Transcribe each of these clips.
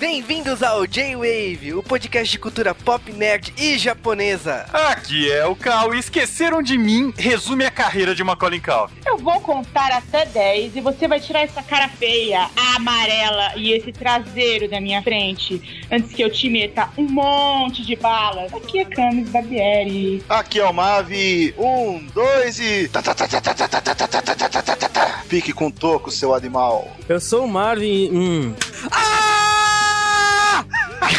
Bem-vindos ao J-Wave, o podcast de cultura pop, nerd e japonesa. Aqui é o Cal e Esqueceram de Mim resume a carreira de Macaulay Culkin. Eu vou contar até 10 e você vai tirar essa cara feia, amarela e esse traseiro da minha frente antes que eu te meta um monte de balas. Aqui é Camis Barbieri. Aqui é o Mavi. Um, dois e... Fique com toco, seu animal. Eu sou o Marvin. Hum. Ah!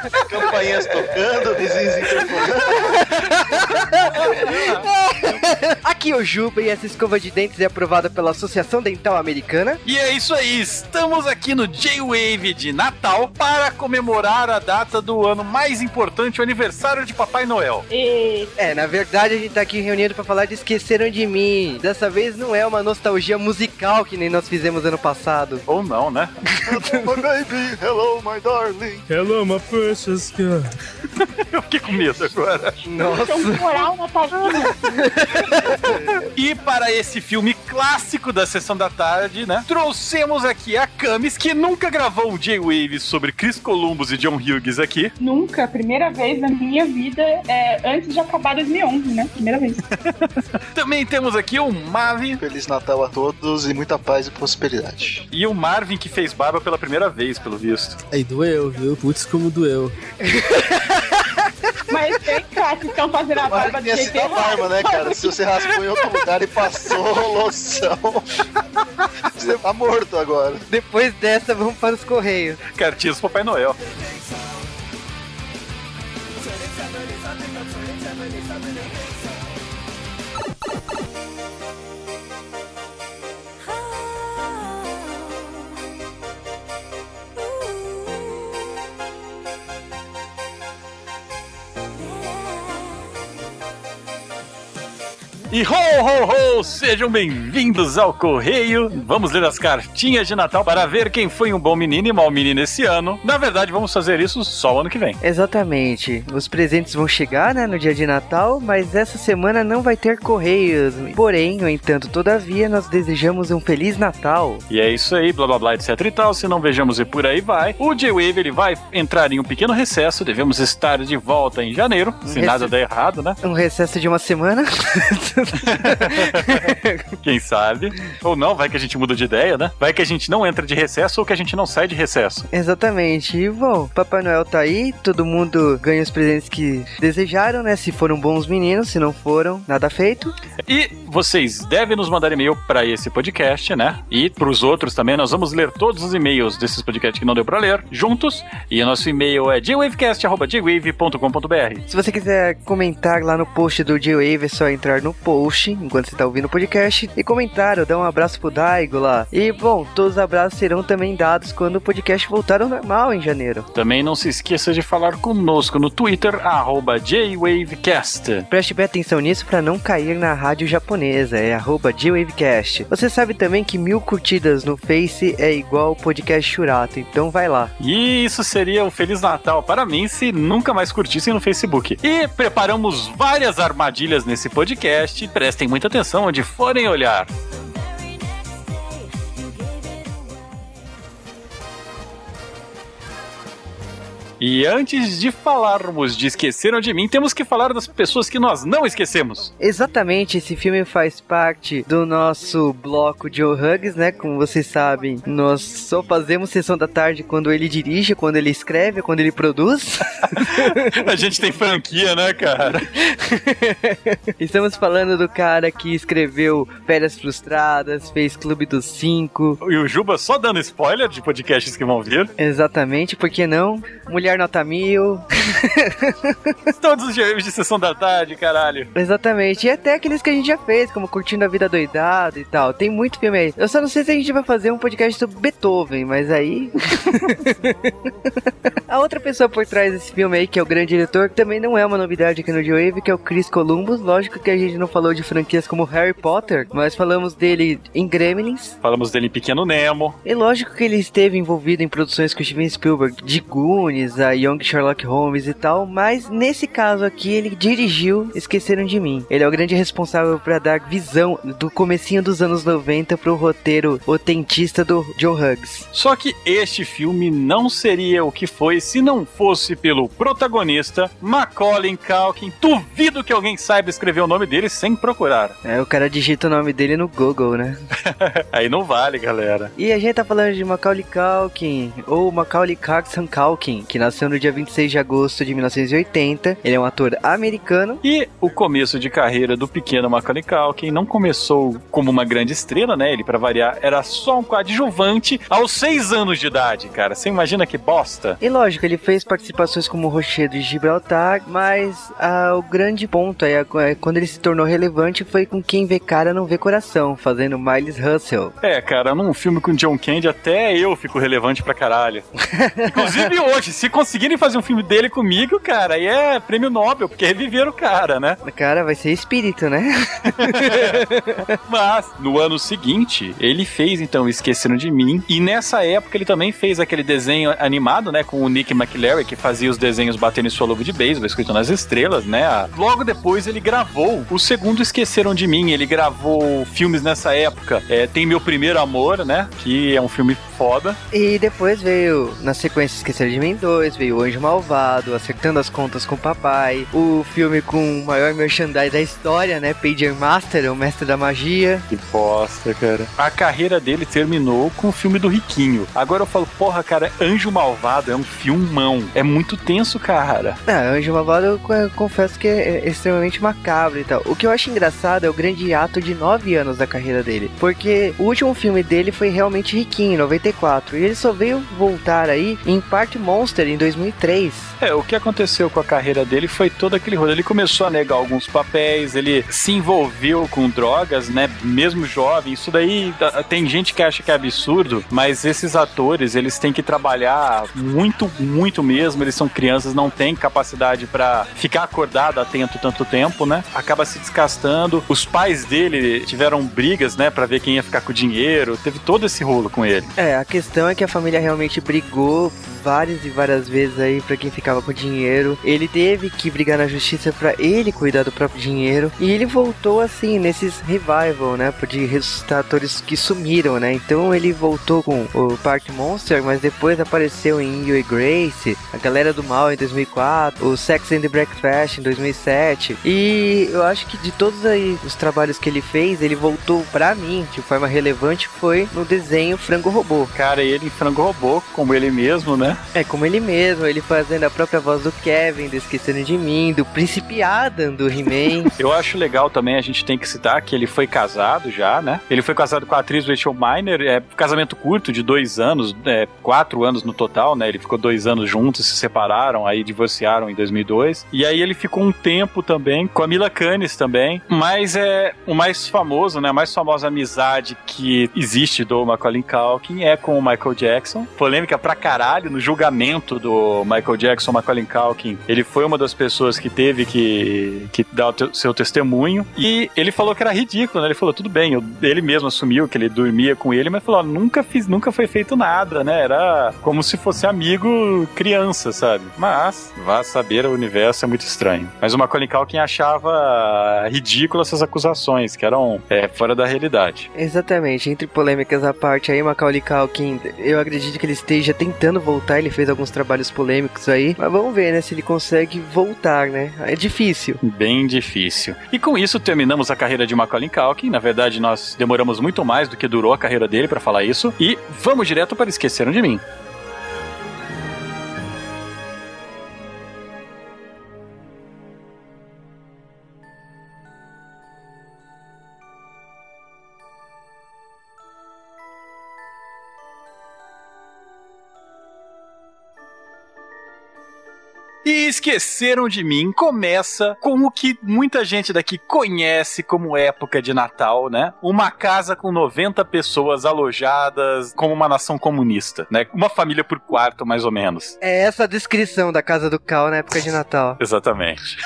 Campainhas tocando, vizinhos interfonando. Aqui é o Juba e essa escova de dentes é aprovada pela Associação Dental Americana. E é isso aí, estamos aqui no J-Wave de Natal para comemorar a data do ano mais importante, o aniversário de Papai Noel. E É, na verdade a gente tá aqui reunido pra falar de Esqueceram de Mim. Dessa vez não é uma nostalgia musical que nem nós fizemos ano passado. Ou não, né? Hello, my baby. Hello, my darling. Hello, my precious girl. Eu fiquei com medo agora. Nossa. um coral natalino. E para esse filme clássico da sessão da tarde, né? Trouxemos aqui a Camis, que nunca gravou o J-Wave sobre Chris Columbus e John Hughes aqui. Nunca, primeira vez na minha vida, é, antes de acabar 2011, né? Primeira vez. Também temos aqui o Mavi Feliz Natal a todos e muita paz e prosperidade. e o Marvin, que fez barba pela primeira vez, pelo visto. Aí doeu, viu? Putz, como doeu. Mas vem cá, vocês estão fazendo a Mas barba do tinha jeito errado. barba, né, cara? Se você raspou em outro lugar e passou loção. Você tá morto agora. Depois dessa, vamos para os Correios. Cartinhas Papai Noel. E ho, ho, ho! Sejam bem-vindos ao Correio. Vamos ler as cartinhas de Natal para ver quem foi um bom menino e mau menino esse ano. Na verdade, vamos fazer isso só o ano que vem. Exatamente. Os presentes vão chegar, né, no dia de Natal, mas essa semana não vai ter Correios. Porém, no entanto, todavia, nós desejamos um Feliz Natal. E é isso aí, blá blá blá, etc e tal. Se não vejamos e por aí vai. O J-Wave ele vai entrar em um pequeno recesso. Devemos estar de volta em janeiro, se Rece- nada der errado, né? Um recesso de uma semana. Quem sabe? Ou não, vai que a gente muda de ideia, né? Vai que a gente não entra de recesso ou que a gente não sai de recesso. Exatamente. E bom, Papai Noel tá aí, todo mundo ganha os presentes que desejaram, né? Se foram bons meninos, se não foram, nada feito. E vocês devem nos mandar e-mail para esse podcast, né? E para os outros também. Nós vamos ler todos os e-mails desses podcasts que não deu para ler juntos. E o nosso e-mail é jwavecast.jwave.com.br. Se você quiser comentar lá no post do J-Wave, é só entrar no post enquanto você tá ouvindo o podcast e comentar ou dar um abraço pro Daigo lá. E bom, todos os abraços serão também dados quando o podcast voltar ao normal em janeiro. Também não se esqueça de falar conosco no Twitter, arroba jwavecast. Preste bem atenção nisso para não cair na rádio japonesa, é arroba J-Wavecast. Você sabe também que mil curtidas no Face é igual podcast Churato, então vai lá. E isso seria um Feliz Natal para mim se nunca mais curtissem no Facebook. E preparamos várias armadilhas nesse podcast. Prestem muita atenção onde forem olhar. E antes de falarmos de Esqueceram de Mim, temos que falar das pessoas que nós não esquecemos. Exatamente, esse filme faz parte do nosso bloco de Hugs, né? Como vocês sabem, nós só fazemos sessão da tarde quando ele dirige, quando ele escreve, quando ele produz. A gente tem franquia, né, cara? Estamos falando do cara que escreveu Férias Frustradas, fez Clube dos Cinco. E o Juba só dando spoiler de podcasts que vão vir. Exatamente, por que não? Mulher Nota Mil. Todos os dias de sessão da tarde, caralho. Exatamente, e até aqueles que a gente já fez, como Curtindo a Vida Doidada e tal. Tem muito filme aí. Eu só não sei se a gente vai fazer um podcast sobre Beethoven, mas aí. A outra pessoa por trás desse filme aí, que é o grande diretor, que também não é uma novidade aqui no J-Wave, que é o Chris Columbus. Lógico que a gente não falou de franquias como Harry Potter, mas falamos dele em Gremlins. Falamos dele em Pequeno Nemo. E lógico que ele esteve envolvido em produções com Steven Spielberg, de Goonies, a Young Sherlock Holmes e tal, mas nesse caso aqui ele dirigiu Esqueceram de Mim. Ele é o grande responsável para dar visão do comecinho dos anos 90 pro roteiro otentista do John Hughes. Só que este filme não seria o que foi se não fosse pelo protagonista Macaulay Culkin. Duvido que alguém saiba escrever o nome dele sem procurar. É, o cara digita o nome dele no Google, né? Aí não vale, galera. E a gente tá falando de Macaulay Culkin, ou Macaulay Culkin que nasceu no dia 26 de agosto de 1980. Ele é um ator americano. E o começo de carreira do pequeno Macaulay Culkin não começou como uma grande estrela, né? Ele, para variar, era só um coadjuvante aos seis anos de idade, cara. Você imagina que bosta? E lógico, ele fez participações como Rochedo de Gibraltar, mas ah, o grande ponto aí, é quando ele se tornou relevante foi com Quem Vê Cara Não Vê Coração, fazendo Miles Russell. É, cara, num filme com John Candy até eu fico relevante pra caralho. Inclusive hoje, se conseguirem fazer um filme dele comigo, cara, aí é prêmio Nobel, porque reviveram o cara, né? Cara, vai ser espírito, né? Mas, no ano seguinte, ele fez então Esqueceram de Mim, e nessa época ele também fez aquele desenho animado, né, com o Nick McLaren, que fazia os desenhos batendo em sua luva de beisebol, escrito nas estrelas, né? Logo depois ele gravou o segundo Esqueceram de Mim, ele gravou filmes nessa época. É, tem Meu Primeiro Amor, né, que é um filme foda. E depois veio, na sequência, Esqueceram de Mim 2, veio O Anjo Malvado, Acertando as Contas com o Papai, o filme com o maior merchandise da história, né, Pager Master, o Mestre da Magia. Que bosta, cara. A carreira dele terminou com o filme do Riquinho. Agora eu falo, porra, cara, Anjo Malvado é um filmão. É muito tenso, cara. Ah, Anjo Malvado eu confesso que é extremamente macabro e tal. O que eu acho engraçado é o grande ato de 9 anos da carreira dele. Porque o último filme dele foi realmente Riquinho, em 94. E ele só veio voltar aí em Part Monster, em 2003. É, o que aconteceu com a carreira dele foi todo aquele rolo. Ele começou a negar alguns papéis, ele se envolveu com drogas, né? Mesmo jovem. Isso daí tem gente que acha que é absurdo, mas esses atores, eles têm que trabalhar muito, muito mesmo. Eles são crianças, não têm capacidade para ficar acordado atento tanto tempo, né? Acaba se desgastando. Os pais dele tiveram brigas, né, para ver quem ia ficar com o dinheiro. Teve todo esse rolo com ele. É, a questão é que a família realmente brigou várias e várias vezes aí para quem ficava com dinheiro. Ele teve que brigar na justiça para ele cuidar do próprio dinheiro. E ele voltou assim nesses revival, né? De ressuscitar atores que sumiram, né? Então ele voltou com o Park Monster, mas depois apareceu em You e Grace, a Galera do Mal em 2004, o Sex and the Breakfast em 2007. E eu acho que de todos aí os trabalhos que ele fez, ele voltou para mim de forma relevante foi no desenho Frango Robô. Cara, ele em Frango Robô, como ele mesmo, né? É, como ele mesmo, ele fazendo a própria voz do Kevin, do Esquecendo de Mim, do Príncipe Adam, do He-Man. Eu acho legal também, a gente tem que citar que ele foi casado já, né? Ele foi casado com a atriz Rachel Miner, é casamento curto de dois anos, é, quatro anos no total, né? Ele ficou dois anos juntos, se separaram, aí divorciaram em 2002. E aí ele ficou um tempo também com a Mila Kunis também, mas é o mais famoso, né? A mais famosa amizade que existe do Macaulay Culkin é com o Michael Jackson. Polêmica pra caralho no julgamento do Michael Jackson, Macaulay Culkin. Ele foi uma das pessoas que teve que, que dar o te, seu testemunho e ele falou que era ridículo, né? Ele falou, tudo bem, eu, ele mesmo assumiu que ele dormia com ele, mas falou, nunca fiz, nunca foi feito nada, né? Era como se fosse amigo criança, sabe? Mas, vá saber, o universo é muito estranho. Mas o Macaulay Culkin achava ridículo essas acusações, que eram é, fora da realidade. Exatamente, entre polêmicas à parte aí, Macaulay Culkin, eu acredito que ele esteja tentando voltar, ele fez alguns trabalhos polêmicos aí, mas vamos ver, né, se ele consegue voltar, né? É difícil. Bem difícil. E com isso terminamos a carreira de Macaulay Culkin. Na verdade, nós demoramos muito mais do que durou a carreira dele para falar isso. E vamos direto para Esqueceram de Mim. Esqueceram de Mim começa com o que muita gente daqui conhece como época de Natal, né? Uma casa com 90 pessoas alojadas como uma nação comunista, né? Uma família por quarto, mais ou menos. É essa a descrição da casa do Cal na época de Natal. Exatamente.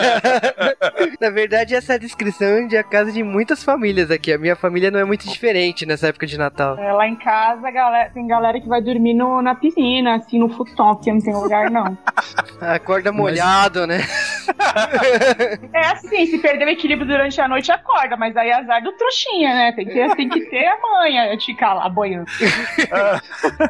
na verdade, essa é a descrição de a casa de muitas famílias aqui. A minha família não é muito diferente nessa época de Natal. É, lá em casa, galera, tem galera que vai dormir no, na piscina, assim, no futon, porque não tem lugar, não. Acorda molhado, né? É assim, se perder o equilíbrio durante a noite, acorda, mas aí é azar do trouxinha, né? Tem que, tem que ter a manha de ficar lá boiando.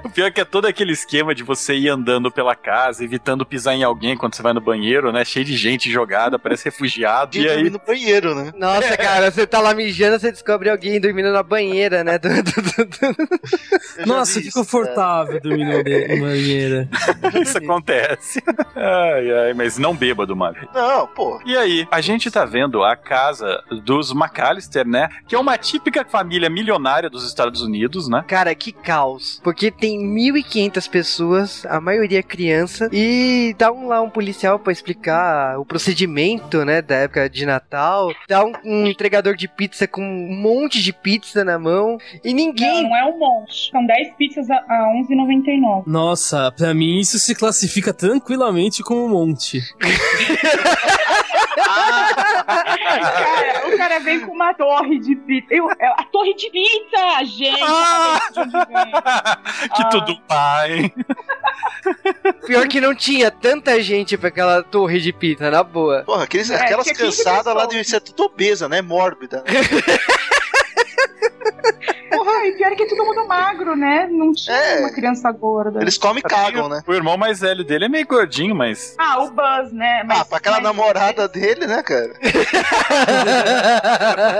o pior é que é todo aquele esquema de você ir andando pela casa, evitando pisar em alguém quando você vai no banheiro, né? Cheio de gente jogada, parece refugiado. E, E aí. dormir no banheiro, né? Nossa, cara, você tá lá mijando, você descobre alguém dormindo na banheira, né? Do- do- do- Nossa, que isso, confortável dormir no be- na banheira. Isso acontece. Ai, ai, mas não bêbado, mano. Não, pô. E aí, a gente tá vendo a casa dos McAllister, né? Que é uma típica família milionária dos Estados Unidos, né? Cara, que caos. Porque tem 1.500 pessoas, a maioria criança, e dá um, lá um policial pra explicar o procedimento, né, da época de Natal. Dá um, um entregador de pizza com um monte de pizza na mão, e Não, ninguém... não é um monte. São 10 pizzas a, a 11,99. Nossa, pra mim isso se classifica tranquilamente como um monte. Cara, o cara vem com uma torre de pizza. Eu, é a torre de pizza, gente! Ah! de que Ah. tudo pai. Pior que não tinha tanta gente pra aquela torre de pizza, na boa. Porra, aqueles, É, aquelas tinha 15 cansadas lá devem ser tudo obesa, né? Mórbida. né? E pior que é todo mundo magro, né? Não tinha É. uma criança gorda. Eles comem e cagam, né? O irmão mais velho dele é meio gordinho, mas. Ah, o Buzz, né? Ah, pra aquela mas- namorada dele, né, cara?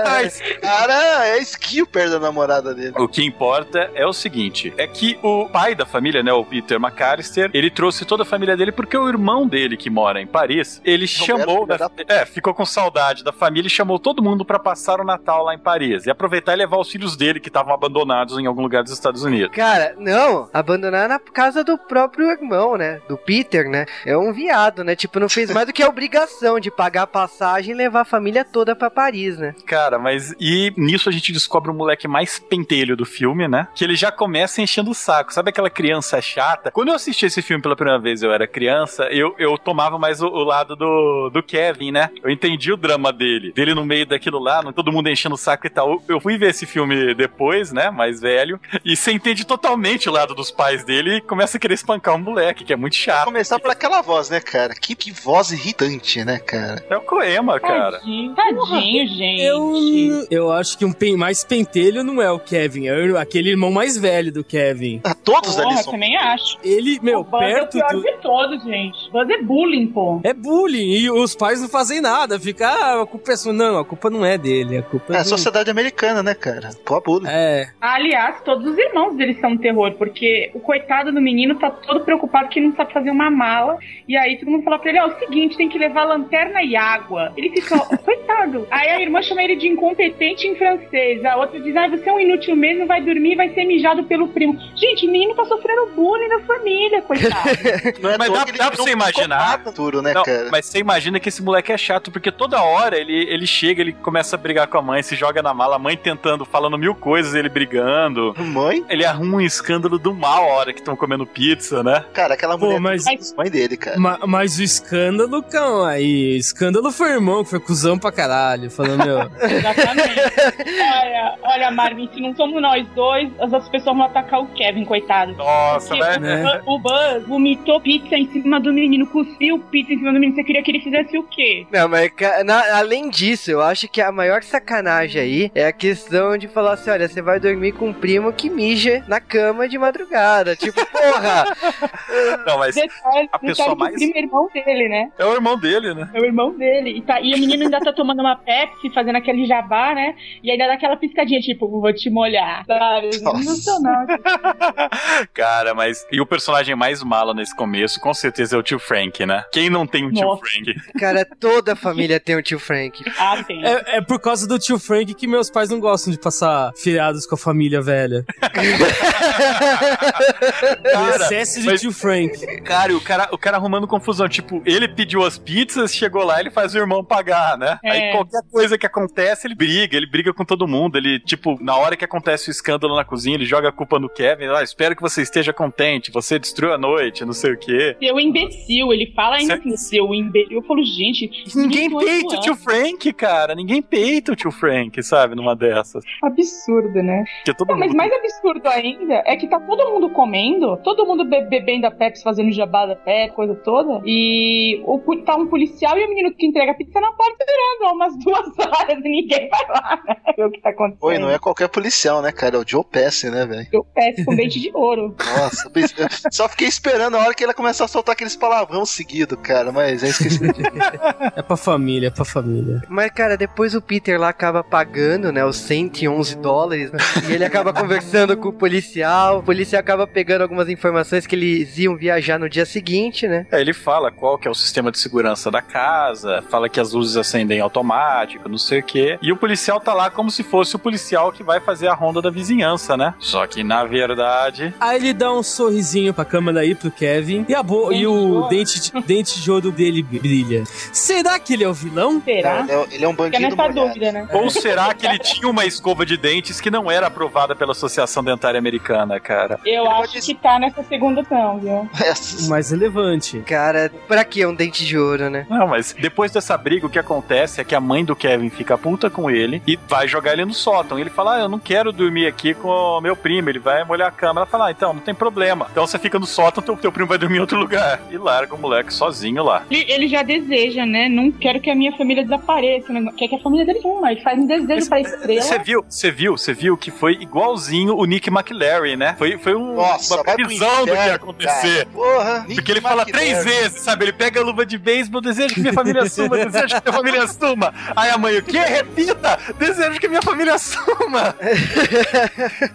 Mas Cara, é esquio perto da namorada dele. o que importa é o seguinte: é que o pai da família, né, o Peter McAllister, ele trouxe toda a família dele porque o irmão dele, que mora em Paris, ele chamou. filho da- É, ficou com saudade da família e chamou todo mundo pra passar o Natal lá em Paris. E aproveitar e levar os filhos dele que estavam abandonados em algum lugar dos Estados Unidos. Cara, não, abandonar na casa do próprio irmão, né? Do Peter, né? É um viado, né? Tipo, não fez mais do que a obrigação de pagar a passagem e levar a família toda pra Paris, né? Cara, mas e nisso a gente descobre o moleque mais pentelho do filme, né? Que ele já começa enchendo o saco. Sabe aquela criança chata? Quando eu assisti esse filme pela primeira vez, eu era criança, eu, eu tomava mais o, o lado do, do Kevin, né? Eu entendi o drama dele. Dele no meio daquilo lá, todo mundo enchendo o saco e tal. Eu fui ver esse filme depois, né? Mais velho. E você entende totalmente o lado dos pais dele e começa a querer espancar o moleque, que é muito chato. Começar por aquela voz, né, cara? Que, que voz irritante, né, cara? É o Coema, cara. Tadinho, tadinho, gente. Eu, eu acho que um pen- mais pentelho não é o Kevin, é o- aquele irmão mais velho do Kevin. Ah, todos Porra, ali são. também acho. Ele, meu, o Buzz perto é o pior do. de todos, gente. Buzz é bullying, pô. É bullying, e os pais não fazem nada. Fica, ah, a culpa é sua. Não, a culpa não é dele, a culpa É é a sociedade americana, né, cara? Pô, bullying. É, Aliás, todos os irmãos dele são um terror, porque o coitado do menino tá todo preocupado que ele não sabe fazer uma mala. E aí todo mundo fala pra ele: ó, é o seguinte, tem que levar lanterna e água. Ele fica, coitado. Aí a irmã chama ele de incompetente em francês. A outra diz: ah, você é um inútil mesmo, vai dormir e vai ser mijado pelo primo. Gente, o menino tá sofrendo bullying da família, coitado. Não é Mas dá- dá pra você imaginar. Duro, né, Não, cara? mas você imagina que esse moleque é chato, porque toda hora ele, ele chega, ele começa a brigar com a mãe, se joga na mala, a mãe tentando, falando mil coisas, ele brigando. Mãe? Ele arruma um escândalo do mal a hora que estão comendo pizza, né? Cara, aquela Pô, mulher mas- mas... mãe dele, cara. ma- mas o escândalo, calma aí. O escândalo foi o irmão, que foi cuzão pra caralho. Falando, meu. Exatamente. olha, olha, Marvin, se não somos nós dois, as outras pessoas vão atacar o Kevin, coitado. Nossa, Porque né? né? O Buzz vomitou pizza em cima do menino, cuspiu pizza em cima do menino. Você queria que ele fizesse o quê? Não, mas na- além disso, eu acho que a maior sacanagem aí é a questão de falar assim: olha, você vai dormir com um primo que mija na cama de madrugada. Tipo, porra! Não, mas Detalhe, a pessoa mais- o primo é irmão dele, né? é o irmão dele, né? É o irmão dele. E, tá, e o menino ainda tá tomando uma Pepsi, fazendo aquele jabá, né? E ainda dá aquela piscadinha, tipo, vou te molhar. Sabe? Nossa. Sensacional. Cara, mas. E o personagem mais mala nesse começo, com certeza, é o tio Frank, né? Quem não tem um tio Nossa. Frank? Cara, toda a família tem o tio Frank. Ah, tem. É, é por causa do tio Frank que meus pais não gostam de passar feriado chateados com a família velha. Cara, Excesso de mas- tio Frank. Cara, e o cara, o cara arrumando confusão. Tipo, ele pediu as pizzas, chegou lá, ele faz o irmão pagar, né? É. Aí qualquer coisa que acontece, ele briga, ele briga com todo mundo. Ele, tipo, na hora que acontece o escândalo na cozinha, ele joga a culpa no Kevin. Ah, espero que você esteja contente, você destruiu a noite, não sei o quê. Seu imbecil, ele fala ainda assim, seu imbecil. Eu falo, gente, Ninguém peita o tio. Frank, cara. Ninguém peita o tio Frank, sabe? Numa dessas. Absurdo, né? Porque todo Não, mas mundo. mais absurdo ainda é que tá todo mundo comendo, todo mundo be- bebendo a Pepsi, fazendo jabá da Pepsi, coisa toda, e o, tá um policial e o menino que entrega a pizza na porta esperando há umas duas horas e ninguém vai lá, né? Ver o que tá acontecendo. Oi, não é qualquer policial, né, cara? É o Joe Pesci, né, velho? Eu peço com dente de ouro. Nossa, só fiquei esperando a hora que ele começar a soltar aqueles palavrão seguido, cara, mas é esqueci de É pra família, é pra família. Mas, cara, depois o Peter lá acaba pagando, né, os 111 dólares, e ele acaba conversando com o policial, o policial acaba pegando algumas informações que eles iam viajar no dia seguinte, né? É, ele fala qual que é o sistema de segurança da casa, fala que as luzes acendem automático, não sei o quê. E o policial tá lá como se fosse o policial que vai fazer a ronda da vizinhança, né? Só que na verdade. Aí ele dá um sorrisinho pra câmera aí pro Kevin e, a bo e o dente de, dente de ouro dele brilha. Será que ele é o vilão? Será? Ele é, ele é um Fica bandido nessa molhado. dúvida, né? Ou será que ele tinha uma escova de dentes que não era aprovada pela Associação Dentária Americana, cara? Eu acho pode- que tá nessa segunda tão, viu? Mais relevante. Cara, pra que um dente de ouro, né? Não, mas depois dessa briga, o que acontece é que a mãe do Kevin fica puta com ele e vai jogar ele no sótão. Ele fala: Ah, eu não quero dormir aqui com o meu primo, ele vai molhar a cama. Ela fala: Ah, então, não tem problema. Então você fica no sótão, teu, teu primo vai dormir em outro lugar. E larga o moleque sozinho lá. Ele, ele já deseja, né? Não quero que a minha família desapareça. Né? Quer que a família dele suma. Ele faz um desejo pra estrela. Você viu, você viu, você viu que foi igualzinho o Nick McLaren, né? Foi, foi um- Nossa, uma previsão do que ia acontecer. cara. Porra, Porque ele fala três vezes, sabe? Ele pega a luva de beisebol, desejo que minha família suma, desejo que minha família suma. Aí a mãe, o quê? Repita! Desejo que minha família suma.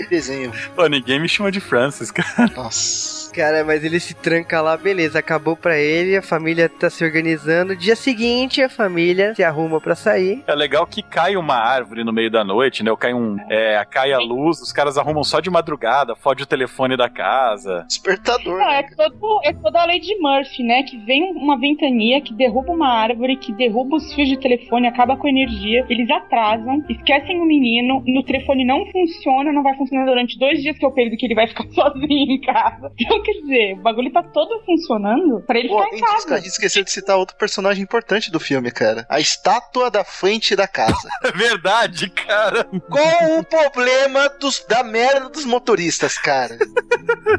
Desenho. Pô, ninguém me chama de Francis, cara. Nossa. Cara, mas ele se tranca lá, beleza, acabou pra ele, a família tá se organizando. Dia seguinte, a família se arruma pra sair. É legal que cai uma árvore no meio da noite, né? Ou cai um. É, cai a luz, os caras arrumam só de madrugada, fode o telefone da casa. Despertador. Não, né, é, todo, é toda a lei de Murphy, né? Que vem uma ventania, que derruba uma árvore, que derruba os fios de telefone, acaba com a energia. Eles atrasam, esquecem o menino, no telefone não funciona, não vai funcionar durante dois dias que é o período que ele vai ficar sozinho em casa. Então, quer dizer, o bagulho tá todo funcionando pra ele Pô, ficar em casa. esca- esquecer de citar outro personagem importante do filme, cara. A estátua da frente da casa. É verdade, cara. Qual o problema dos, da merda dos motoristas, cara?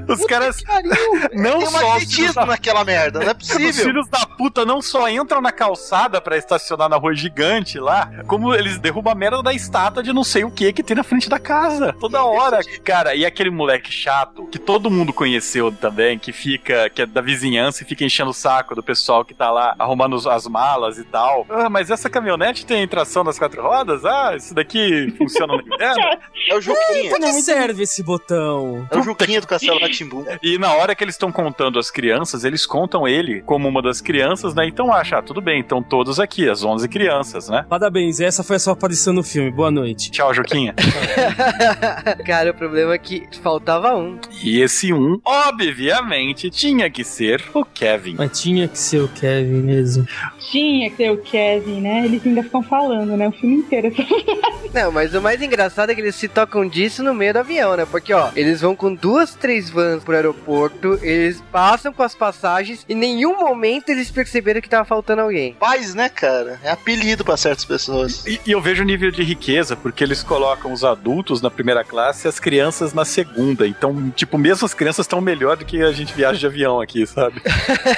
Os caras Pariu, não Tem só os da naquela merda, não é Os possível. filhos da puta não só entram na calçada pra estacionar na rua gigante lá, como eles derrubam a merda da estátua de não sei o que que tem na frente da casa. Toda hora. Cara, e aquele moleque chato, que todo mundo conheceu também, que fica, que é da vizinhança e fica enchendo o saco do pessoal que tá lá arrumando as malas e tal. Ah, mas essa caminhonete tem tração das quatro rodas? Ah, isso daqui funciona no inverno? É o Juquinha. Pra que serve esse botão? É o Juquinha do Castelo Ratimbu. E na hora que eles estão contando as crianças, eles contam ele como uma das crianças, né? Então acha, ah, tudo bem, então todos aqui, as 11 crianças, né? Parabéns, essa foi a sua aparição no filme. Boa noite. Tchau, Juquinha. Cara, o problema é que faltava um. E esse um, obviamente, tinha que ser o Kevin. Mas tinha que ser o Kevin mesmo. Tinha que ter o Kevin, né? Eles ainda ficam falando, né? O filme inteiro. Não, mas o mais engraçado é que eles se tocam disso no meio do avião, né? Porque, ó, eles vão com duas, três vans pro aeroporto, eles passam com as passagens e em nenhum momento eles perceberam que tava faltando alguém. Paz, né, cara? É apelido pra certas pessoas. E, e eu vejo o nível de riqueza, porque eles colocam os adultos na primeira classe e as crianças na segunda. Então, tipo, mesmo as crianças estão melhor do que a gente viaja de avião aqui, sabe?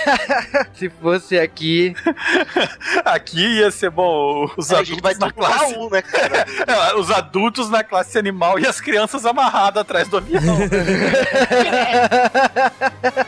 Se fosse aqui, Aqui ia ser bom, os a adultos gente vai na classe. Raul, né, cara? É, os adultos na classe animal e as crianças amarradas atrás do avião.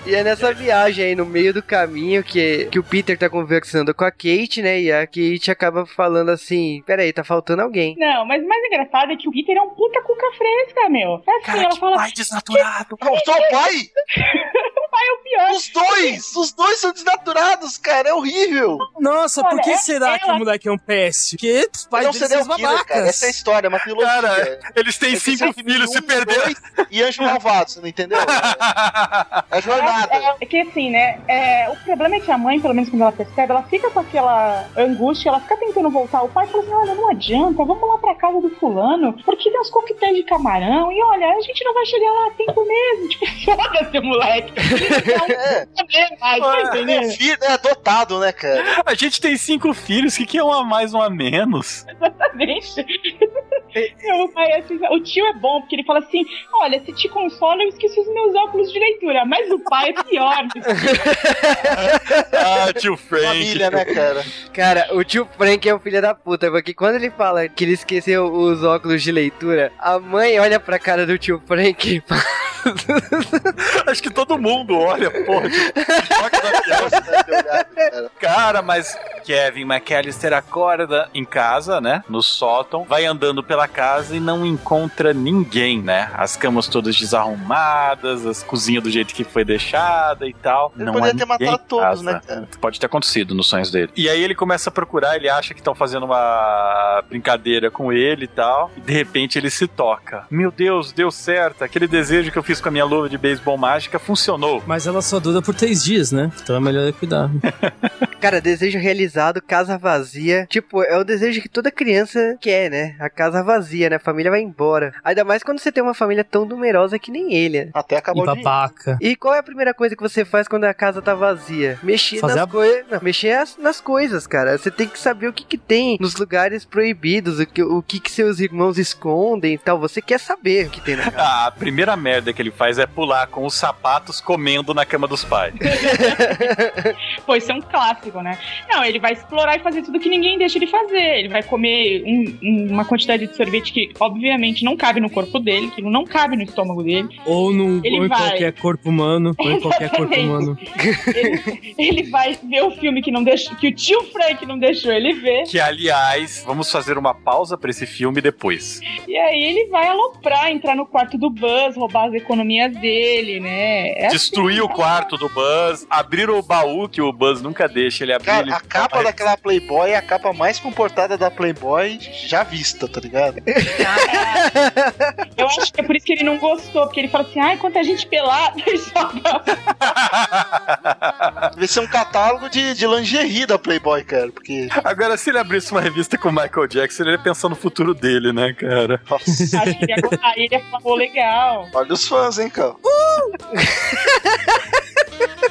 e é nessa viagem aí no meio do caminho que, que o Peter tá conversando com a Kate, né? E a Kate acaba falando assim: Peraí, tá faltando alguém. Não, mas o mais engraçado é que o Peter é um puta cuca fresca, meu. É assim, ela fala, desnaturado. Não, só o pai? O pai é o pior, Os dois! Os dois são desnaturados, cara. É horrível. Nossa, Olha, por que é- será que ela- o moleque é um péssimo? Porque os pais deles são cara. babacas. Essa é a história, é uma trilogia. Cara, eles têm Esse cinco filhos, se um, perderam. dois E Anjo Malvado, você não entendeu? É, é jornada. É, é que assim, né? é, o problema é que a mãe, pelo menos quando ela percebe, ela fica com aquela angústia, ela fica tentando voltar. O pai fala assim: olha, não adianta, vamos lá pra casa do fulano, porque tem uns coquetéis de camarão, e olha, a gente não vai chegar lá a tempo mesmo. Tipo, foda-se, moleque. É, entendendo? é, filho, é adotado, né, cara? A gente tem cinco filhos, o que, que é um a mais, um a menos? Exatamente. O, pai, assim, o tio é bom, porque ele fala assim: olha, se te consola, eu esqueci os meus óculos de leitura. Mas o pai é pior. Ah, tio Frank. Família, né, cara? Cara, o tio Frank é um filho da puta, porque quando ele fala que ele esqueceu os óculos de leitura, a mãe olha pra cara do tio Frank e fala, Acho que todo mundo olha, porra, cara. Cara, mas Kevin McAllister acorda em casa, né? No sótão, vai andando pela casa e não encontra ninguém, né? As camas todas desarrumadas, as cozinhas do jeito que foi deixada e tal. Ele não poderia ter matado todos, casa. né, cara? Pode ter acontecido nos sonhos dele. E aí ele começa a procurar, ele acha que estão fazendo uma brincadeira com ele e tal. E de repente ele se toca. Meu Deus, deu certo. Aquele desejo que eu fiz com a minha luva de beisebol mágica funcionou. Mas ela só dura por três dias, né? Então é melhor cuidar. Cara, desejo realizado, casa vazia. Tipo, é o desejo que toda criança quer, né? A casa vazia, né? A família vai embora. Ainda mais quando você tem uma família tão numerosa que nem ele. né? Até E acabou de. babaca. E qual é a primeira coisa que você faz quando a casa tá vazia? Mexer Fazer nas a- coisas. Mexer as- nas coisas, cara. Você tem que saber o que, que tem nos lugares proibidos, o que, o que, que seus irmãos escondem e tal. Você quer saber o que tem na casa. Ah, a primeira merda que ele faz é pular com os sapatos comendo na cama dos pais. Pô, isso é um clássico, né? Não, ele vai explorar e fazer tudo que ninguém deixa ele fazer. Ele vai comer um- um- uma quantidade de sorvete que, obviamente, não cabe no corpo dele, que não cabe no estômago dele. Ou, num, Ele ou em vai. qualquer corpo humano. Ou em qualquer corpo Exatamente. humano. Ele, ele vai ver o filme que não deixou, que o tio Frank não deixou ele ver. Que, aliás, vamos fazer uma pausa pra esse filme depois. E aí ele vai aloprar, entrar no quarto do Buzz, roubar as economias dele, né? É Destruir o assim, quarto do Buzz, abrir o baú que o Buzz nunca deixa ele abrir. Cara, ele a capa daquela Playboy é a capa mais comportada da Playboy já vista, tá ligado? Eu acho que é por isso que ele não gostou, porque ele fala assim, ai, quanta gente pelada e. Deve ser um catálogo de, de lingerie da Playboy, cara. Porque. Agora, se ele abrisse uma revista com o Michael Jackson, ele ia pensar no futuro dele, né, cara? Nossa, Acho que ele ia gostar, ele ia falar, legal. olha os fãs, hein, cara.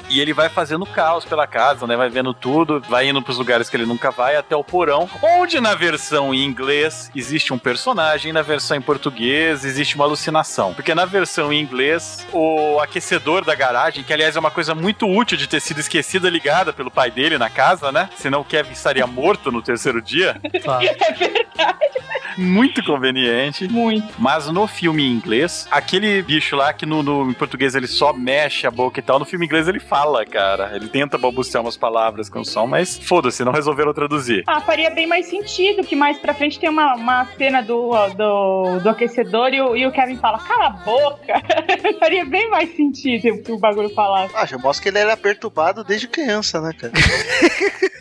E ele vai fazendo caos pela casa, né? Vai vendo tudo, vai indo pros lugares que ele nunca vai, até o porão, onde na versão em inglês existe um personagem, na versão em português existe uma alucinação. Porque na versão em inglês, o aquecedor da garagem, que aliás é uma coisa muito útil de ter sido esquecida ligada pelo pai dele na casa, né? Senão o Kevin estaria morto no terceiro dia. Claro. É verdade. Muito conveniente. Muito. Mas no filme em inglês, aquele bicho lá que no, no- em português ele só mexe a boca e tal, no filme inglês ele fala, cara. Ele tenta balbuciar umas palavras com som, mas foda-se, não resolveram traduzir. Ah, faria bem mais sentido que mais pra frente tem uma, uma cena do, do, do aquecedor e o, e o Kevin fala, cala a boca. faria bem mais sentido que o bagulho falasse. Ah, já mostra que ele era perturbado desde criança, né, cara?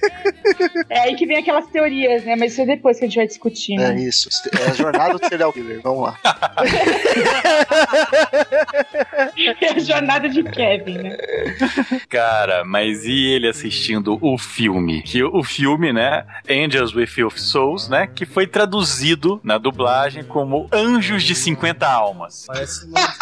É aí que vem aquelas teorias, né? Mas isso é depois que a gente vai discutir, É isso. É a jornada do serial killer. Vamos lá. É a jornada de Kevin, né? Cara, mas e ele assistindo o filme? Que o filme, né, Angels with Filth Souls, né, que foi traduzido na dublagem como Anjos de 50 Almas. Parece Mas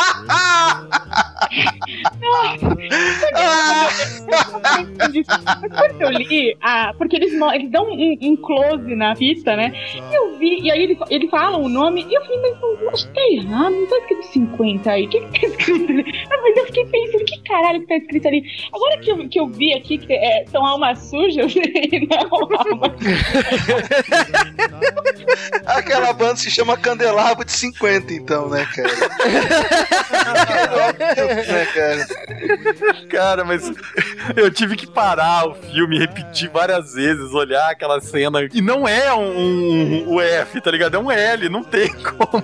quando eu li, ah, porque eles, eles dão um, um close na fita, né? E eu vi, e aí eles, eles falam o nome, e eu falei, mas eu acho que tá errado, não tá escrito 50 aí, o que que tá escrito ali? Ah, mas eu fiquei pensando, que caralho que tá escrito ali? Agora que eu, que eu vi aqui que é, são almas sujas, e não almas Aquela banda se chama Candelabro de 50, então, né, cara? né, cara? Cara, mas eu tive que parar o filme, repetir várias vezes, olhar aquela cena. E não é um, um- um F, tá ligado? É um L, não tem como.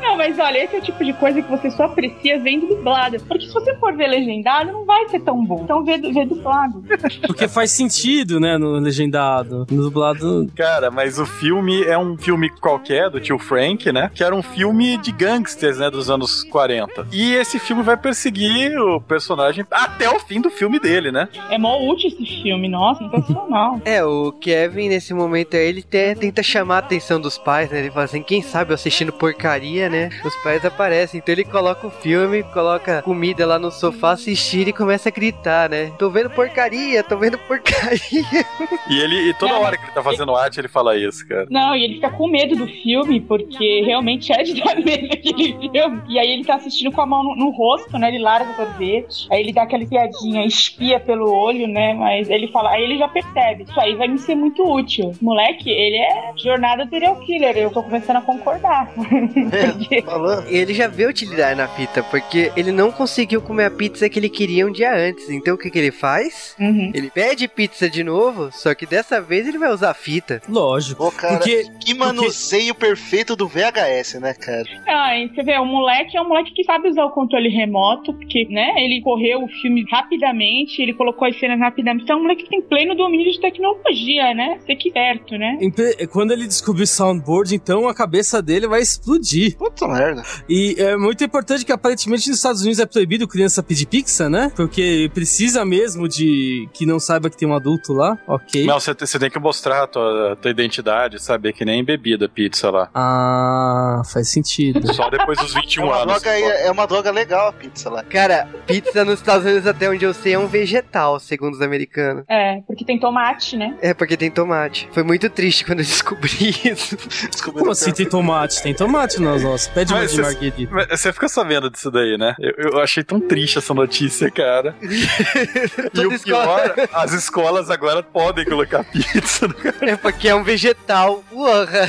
Não, mas olha, esse é o tipo de coisa que você só aprecia vendo dublado. Porque se você for ver legendado, não vai ser tão bom. Então vê, vê dublado. Porque faz sentido, né, no legendado. No dublado. Cara, mas o filme é um filme qualquer do tio Frank, né? Que era um filme de gangsters, né, dos anos 40. E esse filme vai perseguir o personagem até o fim do filme dele, né? É mó útil esse filme, nossa, sensacional. É, o Kevin, nesse momento aí, ele te- tenta chamar a atenção dos pais, né? Ele fala assim, quem sabe eu assistindo porcaria, né? Os pais aparecem. Então ele coloca o filme, coloca comida lá no sofá, assistir e começa a gritar, né? Tô vendo porcaria, tô vendo porcaria. E ele, e toda Não, hora que ele tá fazendo arte, ele fala isso, cara. Não, e ele fica com medo do filme, porque realmente é de dar medo aquele filme. E aí ele tá assistindo com a mão no, no rosto, né? Ele larga o sorvete. Aí ele dá aquela piadinha, espia pelo olho, né? Mas ele fala, aí ele já percebe. Isso aí vai me ser muito útil. Moleque, ele é jornada serial killer. Eu tô começando a concordar. Porque- Falando. Ele já vê utilidade na fita, porque ele não conseguiu comer a pizza que ele queria um dia antes. Então o que, que ele faz? Uhum. Ele pede pizza de novo, só que dessa vez ele vai usar a fita. Lógico. Ô, cara, Porque. que manuseio perfeito do VHS, né, cara? Ah, você vê, o moleque é um moleque que sabe usar o controle remoto, porque, né, ele correu o filme rapidamente, ele colocou as cenas rapidamente. Então é um moleque que tem pleno domínio de tecnologia, né? Ser que perto, né? Impe- Quando ele descobrir soundboard, então a cabeça dele vai explodir. Puta merda. E é muito importante que aparentemente nos Estados Unidos é proibido criança pedir pizza, né? Porque precisa mesmo de que não saiba que tem um adulto lá. Ok. Não, você tem que mostrar a tua, a tua identidade, saber que nem bebida pizza lá. Ah, faz sentido. Só depois dos É 21 uma, anos. droga, é uma droga legal a pizza lá. Cara, pizza nos Estados Unidos, até onde eu sei, é um vegetal, segundo os americanos. É, porque tem tomate, né? É, porque tem tomate. Foi muito triste quando eu descobri isso. Desculpa, Como assim tem tomate? Tem tomate nas nossas. Pede uma de marguerita. Você fica sabendo disso daí, né? Eu, eu achei tão triste essa notícia, cara. e o escola- pior, as escolas agora podem colocar pizza. no- É porque é um vegetal. Porra.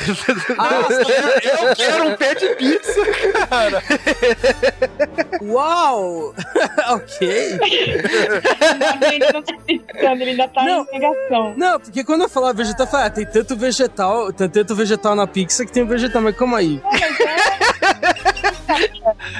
eu quero um pé de pizza, cara. Uau! ok. Ele ainda não tá ele ainda tá Não. em negação. Não, porque quando eu falar vegetal, eu ah, tem tanto vegetal, tem tanto vegetal na pizza que tem vegetal, mas como aí?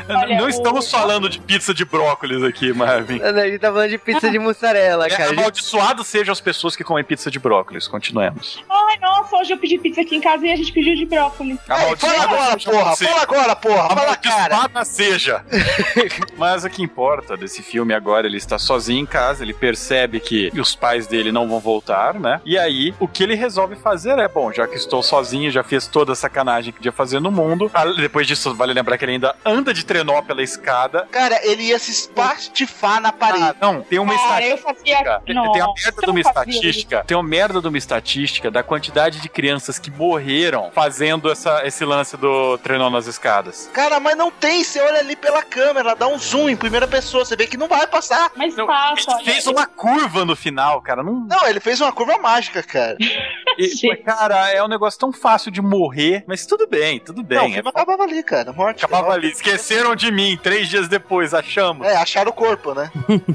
Olha, Não o- estamos falando de pizza de brócolis aqui, Marvin. Ele tá falando de pizza de mussarela, É, cara. amaldiçoado sejam as pessoas que comem pizza de brócolis. Continuemos. Ai, nossa, hoje eu pedi pizza aqui em casa e a gente pediu de brócolis. Fala agora, porra! você. Fala agora, porra! Fala, cara! Seja! Mas o que importa desse filme agora, ele está sozinho em casa, ele percebe que os pais dele não vão voltar, né? E aí, o que ele resolve fazer é, bom, já que estou sozinho, já fiz toda a sacanagem que podia fazer no mundo. Ah, Depois disso, vale lembrar que ele ainda anda de trenó pela escada. Cara, ele ia se espatifar na parede. Ah, não, tem uma Cara, eu estatística. fazia. Tem, tem a merda de eu uma estatística. Tem uma merda de uma estatística da quantidade de crianças que morreram fazendo essa, esse lance do trenó nas escadas. Cara, mas não tem. Você olha ali pela câmera, dá um zoom em primeira pessoa, você vê que não vai passar. Mas Não, passa, ele fez uma curva no final, cara. Não, Não, ele fez uma curva mágica, cara. e- cara, é um negócio tão fácil de morrer, mas tudo bem, tudo não, o bem. filme é, acabava ali, cara. Morte. acabava ali. Esqueceram de mim três dias depois, achamos. É, acharam o corpo, né?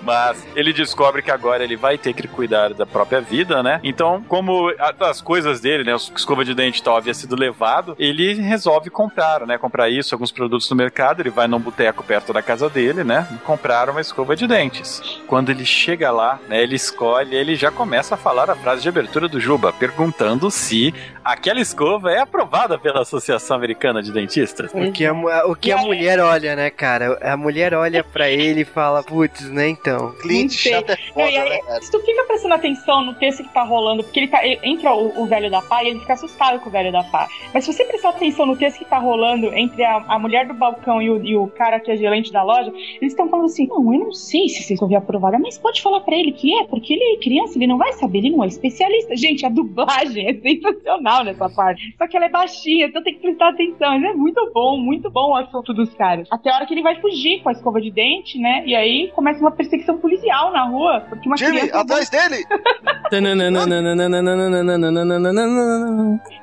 Mas ele descobre que agora ele vai ter que cuidar da própria vida, né? Então, como a- as coisas dele, né? Os escova de dente e tal havia sido levado, ele resolve comprar, né? Comprar isso, alguns produtos no mercado. Ele vai num boteco perto da casa dele, né? E comprar uma escova de dentes. Quando ele chega lá, né? Ele escolhe, ele já começa a falar a frase de abertura do Juba, perguntando se aquela escova é aprovada pela Associação Americana de Dentistas. O que, a, o que a mulher olha, né, cara? A mulher olha pra ele e fala, putz, né, então. Cliente sei. chato é foda, né, cara? se tu fica prestando atenção no texto que tá rolando, porque ele tá. ele- entra o, o velho da pá e ele fica assustado com o velho da pá. Mas se você prestar atenção no texto que tá rolando entre a, a mulher do balcão e o, e o cara que é gerente da loja, eles estão falando assim: não, eu não sei se vocês ouviram aprovada, mas pode falar pra ele que é, porque ele é criança, ele não vai saber, ele não é especialista. Gente, a dublagem é sensacional nessa parte. Só que ela é baixinha, então tem que prestar atenção. Mas é muito bom, muito bom o assunto dos caras. Até a hora que ele vai fugir com a escova de dente, né? E aí começa uma perseguição policial na rua, porque uma Jimmy, criança. atrás dele!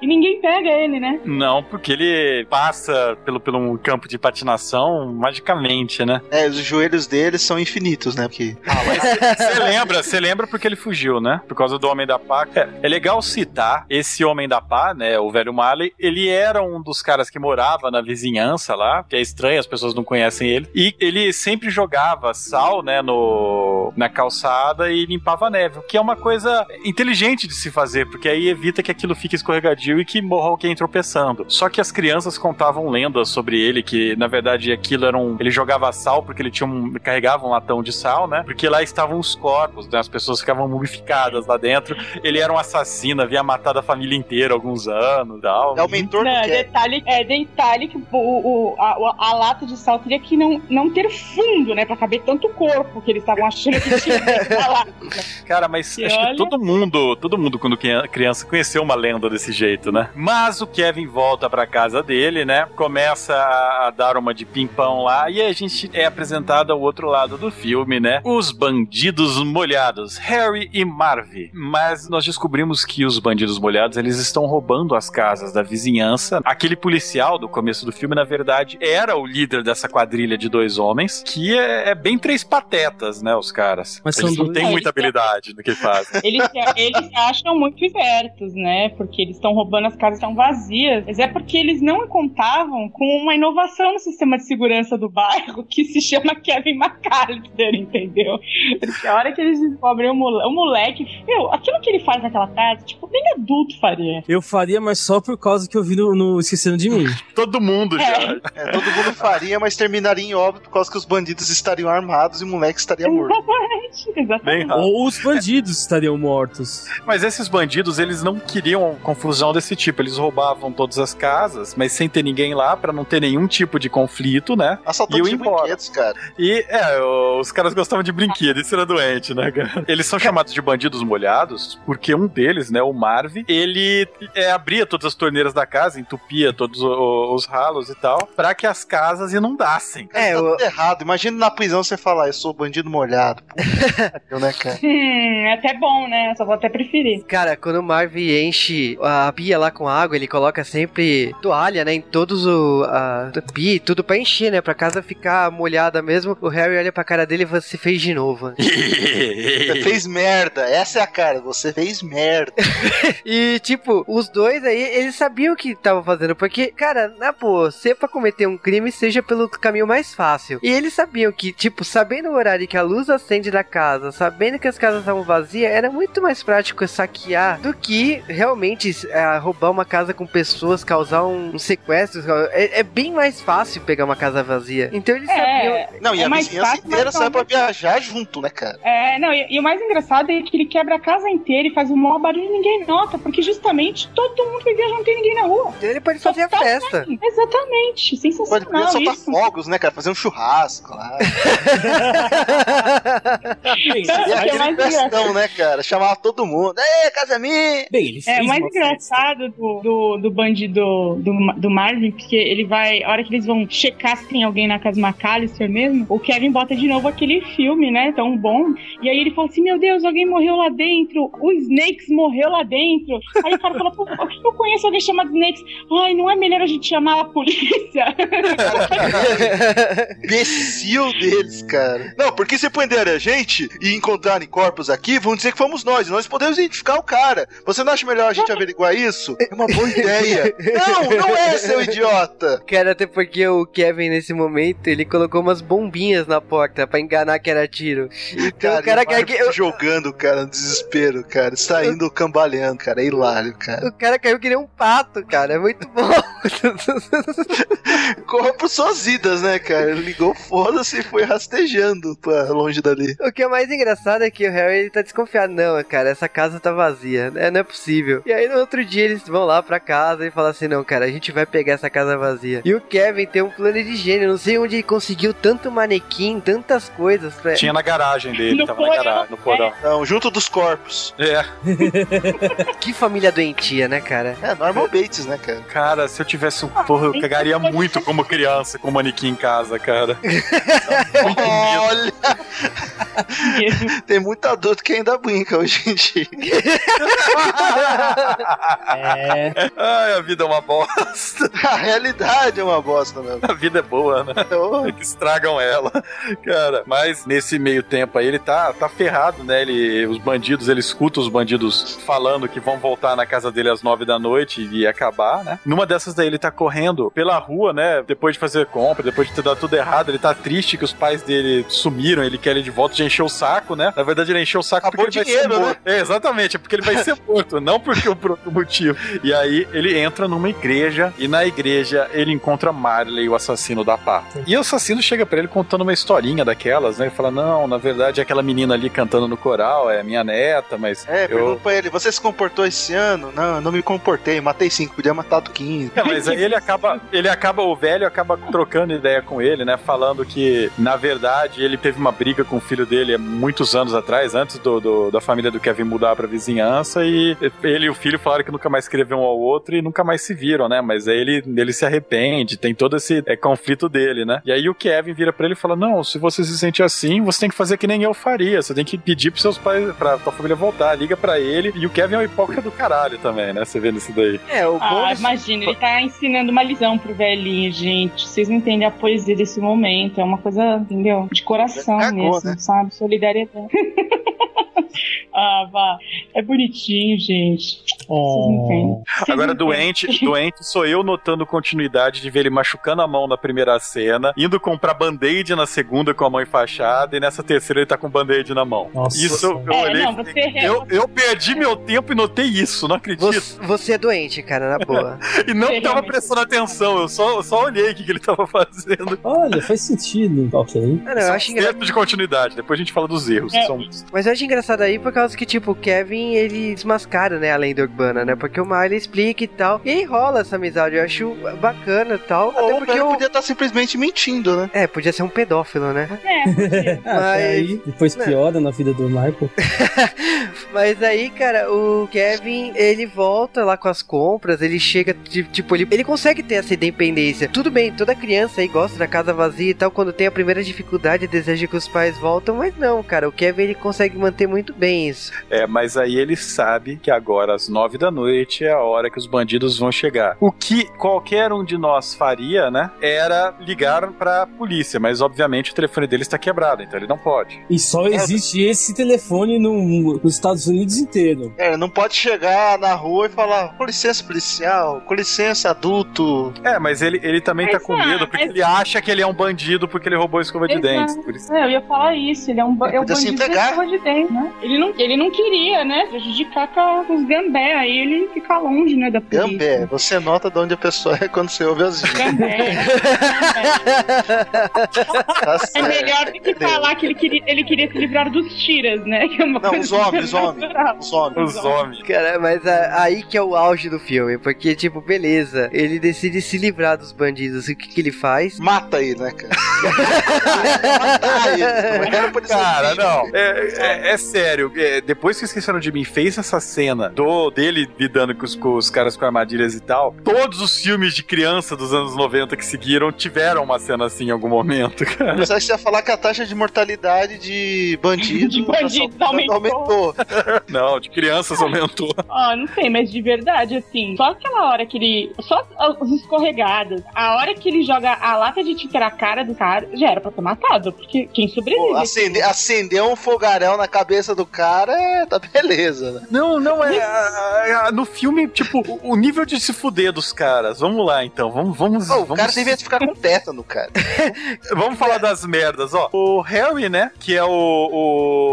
E ninguém pega ele, né? Não, porque ele passa pelo, pelo um campo de patinação magicamente, né? É, os joelhos dele são infinitos, né? Porque. Você lembra, você lembra porque ele fugiu, né? por causa do Homem da Pá. É, é legal citar esse Homem da Pá, né, o velho Marley, ele era um dos caras que morava na vizinhança lá, que é estranho, as pessoas não conhecem ele, e ele sempre jogava sal, né, no, na calçada e limpava a neve, o que é uma coisa inteligente de se fazer, porque aí evita que aquilo fique escorregadio e que morra alguém tropeçando. Só que as crianças contavam lendas sobre ele, que na verdade aquilo era um. Ele jogava sal porque ele tinha um. carregava um latão de sal, né? Porque lá estavam os corpos, né? As pessoas ficavam mumificadas lá dentro. Ele era um assassino, havia matado a família inteira há alguns anos e tal. É o mentor do Não, Kevin. Detalhe, é, detalhe que o, o- a, a lata de sal teria que não, não ter fundo, né? Pra caber tanto corpo que eles estavam achando que tinha na lata. Cara, mas E acho olha- que todo mundo, todo mundo quando que- criança conheceu uma lenda desse jeito, né? Mas o Kevin volta pra casa dele, né? Começa a, a dar uma de pimpão lá e a gente é apresentado ao outro lado do filme, né? Os bandidos molhados, Harry e Marvy. Mas nós descobrimos que os bandidos molhados, eles estão roubando as casas da vizinhança. Aquele policial do começo do filme, na verdade, era o líder dessa quadrilha de dois homens, que é, é bem três patetas, né, os caras. Mas eles são não têm muita habilidade no que fazem. Eles, eles se acham muito espertos, né? Porque eles estão roubando as casas que estão vazias. Mas é porque eles não contavam com uma inovação no sistema de segurança do bairro que se chama Kevin McAllister, entendeu? Porque a hora que eles descobrem o moleque, o moleque meu, aquilo que ele faz naquela casa, tipo, nem adulto faria. Eu faria, mas só por causa que eu vi no, no Esquecendo de Mim. Todo mundo já. É. Todo mundo faria, mas terminaria em óbito por causa que os bandidos estariam armados e o moleque estaria morto. Exatamente. Ou os bandidos estariam mortos. Mas esses bandidos, eles não queriam confusão desse tipo. Eles roubavam todas as casas, mas sem ter ninguém lá, pra não ter nenhum tipo de conflito, né? E Assaltando eu de embora. brinquedos, cara. E, é, os caras gostavam de brinquedo, isso era doente, né, cara? Eles são chamados de bandidos molhados porque um deles, né, o Marv, ele é, abria todas as torneiras da casa, entupia todos os ralos e tal, pra que as casas inundassem. É, tá errado. Imagina na prisão você falar, eu sou bandido molhado. Eu, né, cara? Hum, é até bom, né? Só vou até preferir. Cara, quando o Marv enche a pia lá com água, ele coloca sempre toalha, né? Em todos o. A, a pia, tudo pra encher, né? Pra casa ficar molhada mesmo. O Harry olha pra cara dele e você fez de novo. Você fez merda. Essa é a cara. Você fez merda. E, tipo, os dois aí, eles sabiam o que estavam fazendo. Porque, cara, na boa, se é pra cometer um crime, seja pelo caminho mais fácil. E eles sabiam que, tipo, sabendo o horário que a luz acende na casa, sabendo que as casas estavam vazias, era muito mais prático saquear do que realmente é, roubar uma casa com pessoas, causar um, um sequestro. É, é bem mais fácil pegar uma casa vazia. Então eles sabiam. É, Não, e É a mais vizinhança fácil, inteira sai pra viajar junto, né, cara? É, não, e, e o mais engraçado é que ele quebra a casa inteira e faz o maior barulho e ninguém nota, porque justamente todo mundo que viaja não tem ninguém na rua. Então ele pode fazer a festa. assim. Exatamente, Pode sensacional podia soltar isso. fogos, né, cara? Fazer um churrasco lá. Bem, é mais festão, né, cara? Chamava todo mundo. Ei, casa é minha! bem, ele fez É, o mais engraçado do, do, do bandido do, do Marvin, porque ele vai, a hora que eles vão checar se tem alguém na casa McAllister mesmo, o Kevin bota de novo aquele filme, né, tão bom, e aí ele fala assim, meu Deus, alguém morreu lá dentro, o Snakes morreu lá dentro. Aí o cara fala, pô, por que eu conheço alguém chamado Snakes? Ai, não é melhor a gente chamar a polícia? Imbecil deles, cara. Não, porque se prenderem a gente e encontrarem corpos aqui, vão dizer que fomos nós. e Nós podemos identificar o cara. Você não acha melhor a gente averiguar isso? É uma boa ideia. Não, não é, seu idiota. Cara, até porque o Kevin, nesse momento, ele colocou umas bombinhas na porta pra enganar que era tiro. Então o cara o Mark caiu. jogando, cara, no desespero, cara. Saindo cambaleando, cara. É hilário, cara. O cara caiu que nem um pato, cara. É muito bom. Corra por suas vidas, né, cara? Ele ligou foda-se e foi rastejando pra longe dali. o que é mais engraçado é que o Harry ele tá desconfiado. Não, cara, essa casa tá vazia. né? Não é possível. E aí no outro dia eles vão lá pra casa e falam assim: Não, cara, a gente vai pegar essa casa vazia. E o Kevin tem um plano de gênio. Não sei onde ele conseguiu tanto manequim, tantas coisas. Pra... Tinha na garagem dele, No tava na porão, garagem, no porão. Não, junto dos corpos. É, Que família doentia, né, cara? É, Normal Bates, né, cara? cara, se eu tivesse um porra, eu cagaria muito como criança com um manequim em casa, cara. Olha! Tem muito adulto que ainda brinca hoje em dia. É. Ai, a vida é uma bosta. A realidade é uma bosta mesmo. A vida é boa, né? Então, É que estragam ela. Cara, mas nesse meio tempo aí ele tá, tá ferrado, né? Ele, os bandidos, ele escuta os bandidos falando que vão voltar na casa dele às nove da noite e acabar, né? Numa dessas daí ele tá correndo pela rua, né? Depois de fazer compra, depois de ter dado tudo errado, ele tá triste que os pais dele sumiram, ele quer ele de volta, já encheu o saco, né? Na verdade ele encheu o saco Acabou porque ele dinheiro, vai ser né? morto. É, exatamente, é porque ele vai ser morto, não porque por outro motivo. E aí ele entra numa igreja e na igreja ele encontra Marley, o assassino da pá. E o assassino chega pra ele contando uma historinha daquelas, né? Ele fala: Não, na verdade, aquela menina ali cantando no coral é minha neta, mas. é, eu... pergunta pra ele, você se comportou esse ano? Não, eu não me comportei, matei cinco, podia matado 15. É, mas aí ele acaba, ele acaba, o velho acaba trocando ideia com ele, né? Falando que, na verdade, ele teve uma briga com o filho dele há muitos anos atrás, antes do, do- da família do Kevin mudar pra vizinhança, e ele e o filho falaram que nunca mais ver um ao outro e nunca mais se viram, né? Mas aí ele, ele se arrepende, tem todo esse é, conflito dele, né? E aí o Kevin vira pra ele e fala: Não, se você se sente assim, você tem que fazer que nem eu faria. Você tem que pedir pros seus pais, pra tua família voltar, liga pra ele. E o Kevin é um hipócrita do caralho também, né? Você vê nisso daí. É, o bom Ah, imagina, ele tá ensinando uma lição pro velhinho, gente. Vocês não entendem a poesia desse momento. É uma coisa, entendeu? De coração Cagou, mesmo, né? sabe? Solidariedade. ah, vá. É bonitinho, gente. Vocês não entendem. Vocês Agora, não doente, doente sou eu notando continuidade de ver ele machucando a mão na primeira cena, indo comprar band-aid na segunda com a mão enfaixada, e nessa terceira ele tá com band-aid na mão. Nossa. Isso eu É, olhei. não, eu, eu perdi meu tempo e notei isso, não acredito. Você, você é doente, cara, na boa. E não Você tava prestando atenção, eu só, eu só olhei o que, que ele tava fazendo. Olha, faz sentido. Ok. Não, eu acho engra... de continuidade, depois a gente fala dos erros. que É. são- Mas eu acho engraçado aí por causa que, tipo, o Kevin, ele desmascara, né, a lenda urbana, né? Porque o Miley explica e tal. E aí rola essa amizade, eu acho bacana e tal. Até Ou o porque velho o... podia estar simplesmente mentindo, né? É, podia ser um pedófilo, né? É, Ah, Mas- aí depois piora na vida do Michael. Mas aí, cara, o Kevin, ele volta lá com as compras, ele chega, ti- tipo, ele, ele consegue ter essa independência. Tudo bem, toda criança aí gosta da casa vazia e tal, quando tem a primeira dificuldade, deseja que os pais voltam, mas não, cara, o Kevin, ele consegue manter muito bem isso. É, mas aí ele sabe que agora às nove da noite é a hora que os bandidos vão chegar. O que qualquer um de nós faria, né, era ligar pra polícia, mas obviamente o telefone dele está quebrado, então ele não pode. E só existe esse telefone no- nos Estados Unidos inteiro. É, não pode chegar na rua e falar, com licença policial, com licença adulto. É, mas ele, ele também tá Mas, com ah, medo porque ele acha que ele é um bandido porque ele roubou a escova de Exato. dentes. Por isso- É, eu ia falar isso, ele é um, Ele é um bandido da escova de dentro, né? Ele não, ele não queria, né, prejudicar com os gambé, aí ele fica longe, né, da polícia. Gambé, você nota de onde a pessoa é quando você ouve as. Gambé. Tá É melhor do que Entendeu? falar que ele queria, ele queria se livrar dos tiras, né? Que é uma Não, coisa os homens, os homens. Os homens. Os homens. Cara, mas a- aí que é o auge do filme, porque, tipo, beleza, ele decide se livrar dos bandidos, o que que ele faz? Mata aí, né, cara? Matar eles. Não quero polícia Cara, não. É, é- é sério. é, depois que esqueceram de mim, fez essa cena do dele lidando com os, com os caras com armadilhas e tal. Todos os filmes de criança dos anos 90 que seguiram tiveram uma cena assim em algum momento, cara. Você ia falar que a taxa de mortalidade de bandidos, De bandidos aumentou. aumentou. Não, de crianças aumentou. Ah, não sei, mas de verdade, assim, só aquela hora que ele. Só os escorregadas, a hora que ele joga a lata de tinta na cara do cara, já era pra ter matado, porque quem sobrevive. Pô, acender, acender um fogaréu na cabeça do cara, é, tá beleza, né? Não, não, é. a- a- no filme, tipo, o, o nível de se fuder dos caras. Vamos lá, então. Vamos. vamos, Pô, o vamos cara devia ficar com tétano, cara. Vamos falar das merdas, ó. O Harry, né, que é o,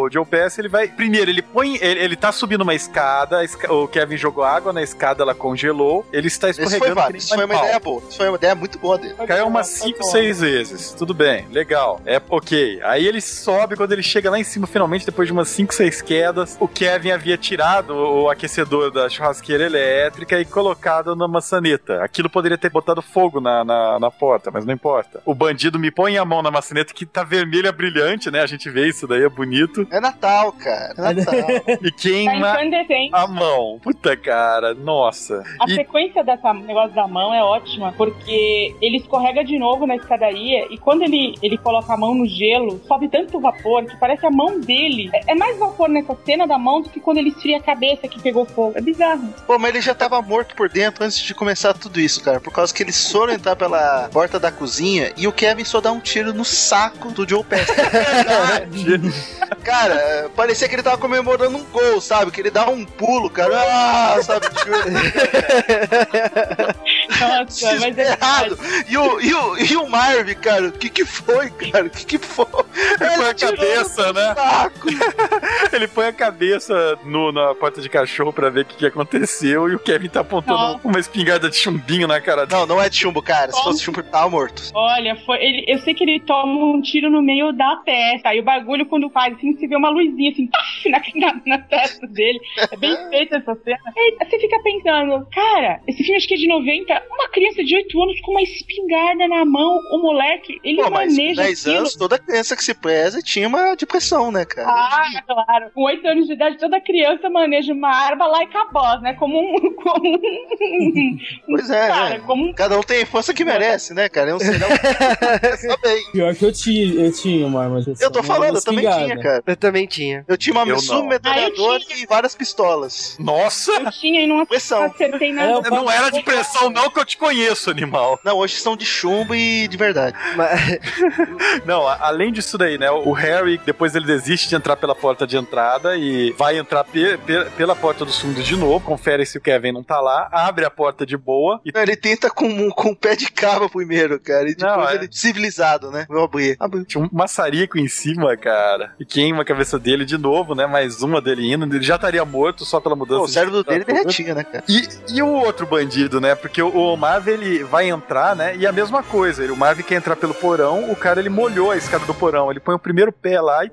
o Joe Pass, ele vai... Primeiro, ele põe... Ele, ele tá subindo uma escada, esca- o Kevin jogou água na escada, ela congelou, ele está Isso foi, escorregando que válido, isso foi uma ideia boa. Isso foi uma ideia muito boa dele. Caiu umas 5, 6 vezes. Tudo bem, legal. É ok. Aí ele sobe, quando ele chega lá em cima, finalmente, depois de umas 5, 6 paraquedas. O Kevin havia tirado o aquecedor da churrasqueira elétrica e colocado na maçaneta. Aquilo poderia ter botado fogo na, na, na porta, mas não importa. O bandido me põe a mão na maçaneta que tá vermelha brilhante, né? A gente vê isso daí, é bonito. É Natal, cara. É Natal. E Tá queima incandescente. a mão. Puta cara, nossa. A E sequência dessa negócio da mão é ótima, porque ele escorrega de novo na escadaria e quando ele, ele coloca a mão no gelo, sobe tanto vapor que parece a mão dele. É, é mais vapor nessa cena da mão do que quando ele esfria a cabeça que pegou fogo. É bizarro. Pô, mas ele já tava morto por dentro antes de começar tudo isso, cara. Por causa que eles foram entrar pela porta da cozinha e o Kevin só dá um tiro no saco do Joe Pesci. cara, parecia que ele tava comemorando um gol, sabe? Que ele dá um pulo, cara. Ah, sabe? Nossa, mas é Desesperado. E o, e, o, e o Marv, cara, o que que foi, cara? O que que foi? Ele põe a cabeça, né? saco. Ele põe a cabeça no, na porta de cachorro pra ver o que, que aconteceu e o Kevin tá apontando Nossa. uma espingarda de chumbinho na cara dele. Não, não é de chumbo, cara. Se fosse chumbo, ele tava morto. Olha, foi, ele, eu sei que ele toma um tiro no meio da testa. E o bagulho, quando faz assim, você vê uma luzinha assim, paf, na, na, na testa dele. É bem feita essa cena. Aí você fica pensando, cara, esse filme acho que é de 90. Uma criança de 8 anos com uma espingarda na mão, o moleque, ele Pô, mas com maneja 10 aquilo. anos, toda criança que se preza tinha uma depressão, né, cara? Ah, claro. Com 8 anos de idade, toda criança maneja uma arma like a boss, né? Como um. Como um Pois é, cara, né? como um Cada um tem a força que merece, né, cara? É um serial. Pior que eu tinha, eu tinha uma arma Eu tô falando, eu também tinha, cara. Eu também tinha. Eu tinha uma Eu submetralhadora Ah, e várias pistolas. Nossa! Eu tinha e não Pressão. acertei nada. É, eu Não era de pressão, não, que eu te conheço, animal. Não, hoje são de chumbo e de verdade. Mas, Não, além disso daí, né? O Harry, depois ele desiste de entrar pela porta de entrada e vai entrar pe- pe- pela porta dos fundos de novo, confere se o Kevin não tá lá, abre a porta de boa e Não, Ele tenta com, com o pé de cava primeiro, cara. E depois Não, é. ele, civilizado, né? Vou abrir. Abriu. tinha um maçarico em cima, cara. E queima a cabeça dele de novo, né? Mais uma dele indo. Ele já estaria morto só pela mudança Pô, o de cérebro dele temperatura. derretia, né, cara? E, e o outro bandido, né? Porque o, o Marv, ele vai entrar, né? E a mesma coisa. Ele, o Marv quer entrar pelo porão, o cara, ele molhou a escada do porão. Ele põe o primeiro pé lá e...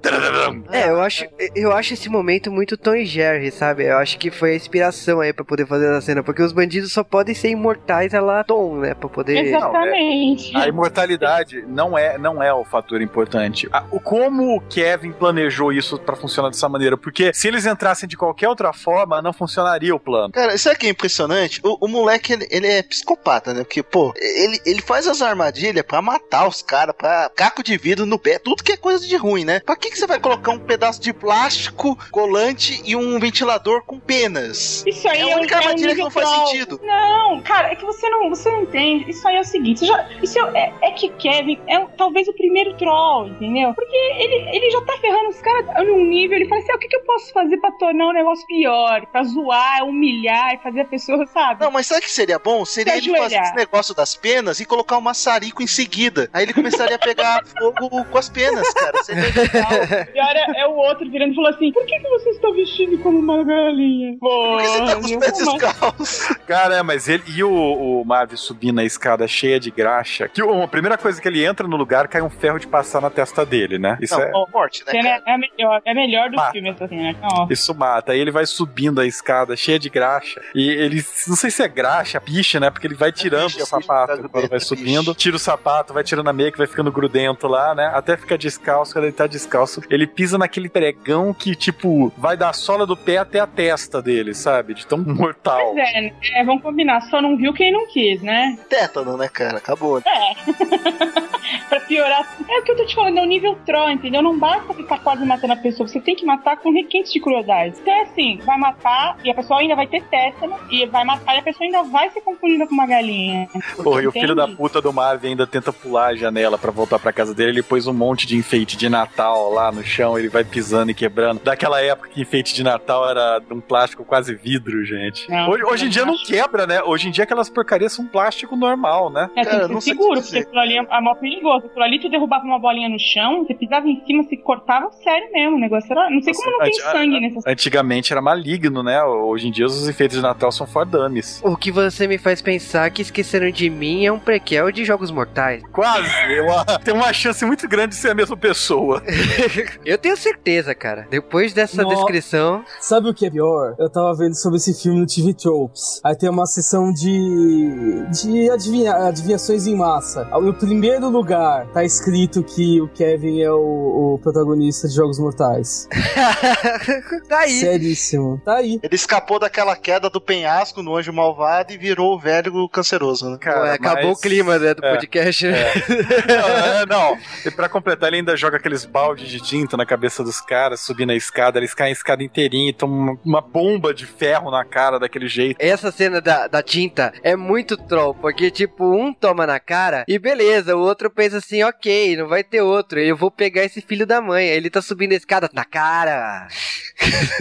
é, eu acho, eu acho esse momento muito Tom e Jerry, sabe? Eu acho que foi a inspiração aí pra poder fazer essa cena, porque os bandidos só podem ser imortais a lá Tom, né? Pra poder. Exatamente. A imortalidade não é, não é o fator importante. A- o como o Kevin planejou isso pra funcionar dessa maneira? Porque se eles entrassem de qualquer outra forma, não funcionaria o plano. Cara, sabe o que é impressionante? O, o moleque, ele, ele é psicopata, né? Porque, pô, ele, ele faz as armadilhas pra matar os caras, pra caco de vidro no pé, tudo que é coisa de ruim, né? Pra que, que você vai colocar um pedaço de plástico, colante e um ventilador com penas? Isso aí É a é, um- única é um armadilha que não faz sentido. Não, cara, é que você não, você não entende. Isso aí é o seguinte, já, isso é, é que Kevin é um- talvez o primeiro troll, entendeu? Porque ele, ele já tá ferrando os caras num nível, ele fala assim, ah, o que, que eu posso fazer pra tornar o negócio pior? Pra zoar, humilhar e fazer a pessoa, sabe? Não, mas sabe o que seria bom? Seria Se ele fazer esse negócio das penas e colocar um maçarico em seguida. Aí ele começaria a pegar fogo com as penas, cara. Seria legal. E olha, é o outro virando e assim, por que, que você está vestindo como uma galinha? Por que você tá com os pés assim? descalços? Cara, é, mas ele e o, o Marv subindo a escada cheia de graxa. Que a primeira coisa que ele entra no lugar cai um ferro de passar na testa dele, né? Isso Não, é. morte, né, cara? é a melhor, é melhor do Mata. filme essa cena. Nossa. Isso mata. Aí ele vai subindo a escada cheia de graxa. E ele, não sei se é graxa, picha, né? Porque ele vai tirando picha, o sapato picha, quando vai picha. subindo. Tira o sapato, vai tirando a meia que vai ficando grudento lá, né? Até ficar descalço. Quando ele tá descalço, ele pisa naquele pregão que, tipo, vai da sola do pé até a testa dele, sabe? De tão mortal. Pois é, né? É, vamos combinar, só não viu quem não quis, né? Tétano, né, cara? Acabou. pra piorar. É o que eu tô te falando, é o nível troll, entendeu? Não basta ficar quase matando a pessoa, você tem que matar com requintes de crueldade. Então é assim, vai matar e a pessoa ainda vai ter tétano, e vai matar e a pessoa ainda vai ser confundida com uma galinha. Porra, e o filho da puta do Marvin ainda tenta pular a janela pra voltar pra casa dele. Ele pôs um monte de enfeite de Natal lá no chão, ele vai pisando e quebrando. Daquela época que enfeite de Natal era de um plástico quase vidro, gente. Não, hoje, hoje em dia não quebra, né? Hoje em dia aquelas porcarias são plástico normal, né? É, Cara, tem não que ser seguro, porque aquilo ali é é mó perigoso. Aquilo ali tu derrubava uma bolinha no chão, você pisava em cima, se cortava sério mesmo. O negócio era. Não sei Nossa, como não tem sangue nessa Antigamente era maligno, né? Hoje em dia os enfeites de Natal são for dummies. O que você me faz pensar que Esqueceram de Mim é um prequel de Jogos Mortais. Quase. Uma- tem uma chance muito grande de ser a mesma pessoa. Eu tenho certeza, cara. Depois dessa No- descrição. Sabe o que é pior? Eu tava vendo sobre esse filme no TV Tropes. Aí tem uma sessão de. de adivinha, adivinhações em massa. No primeiro lugar tá escrito que o Kevin é o, o protagonista de Jogos Mortais. tá aí. Seríssimo. Tá aí. Ele escapou daquela queda do penhasco no Anjo Malvado e virou o velho canceroso, né? Cara, Ué, acabou mas- o clima né, do é. podcast, né? Não, é, não. E pra completar, ele ainda joga aqueles baldes de tinta na cabeça dos caras, subindo a escada. Eles caem a escada inteirinha e tomam uma, uma bomba de ferro na cara daquele jeito. Essa cena da, da tinta é muito troll, porque, tipo, um toma na cara e beleza, o outro pensa assim, ok, não vai ter outro, eu vou pegar esse filho da mãe. Aí ele tá subindo a escada na cara.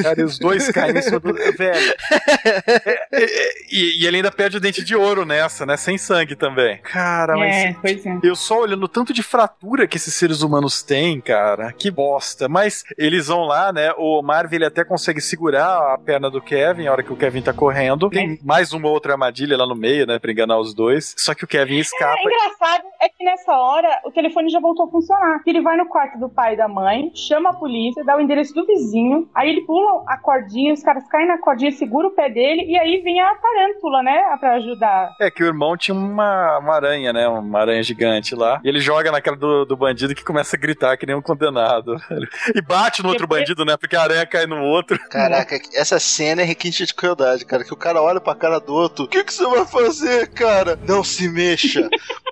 Cara, e os dois caem em cima do. Velho. É, é, é, e, e ele ainda perde o dente de ouro nessa, né? Sem sangue também. Cara, mas. É, pois é. Eu só olhando o tanto de fratura que esses seres humanos têm, cara. Que bosta. Mas eles vão lá, né? O Marvel ele até consegue segurar a perna do Kevin a hora que o Kevin tá correndo. Tem mais uma outra armadilha lá no meio, né? Pra enganar os dois. Só que o Kevin escapa. É engraçado é que nessa hora o telefone já voltou a funcionar. Ele vai no quarto do pai e da mãe, chama a polícia, dá o endereço do vizinho, aí ele pula a cordinha, os caras caem na cordinha, segura o pé dele e aí vem a tarântula, né? Pra ajudar. É que o irmão tinha uma, uma aranha, né? Uma aranha gigante lá. E ele joga naquela do, do bandido que começa a gritar que nem um condenado. E bate no outro bandido, né? Porque a aranha cai no outro. Caraca, essa cena é requinte de crueldade, cara. Que o cara olha pra cara do outro. O que, que você vai fazer, cara? Não se mexa.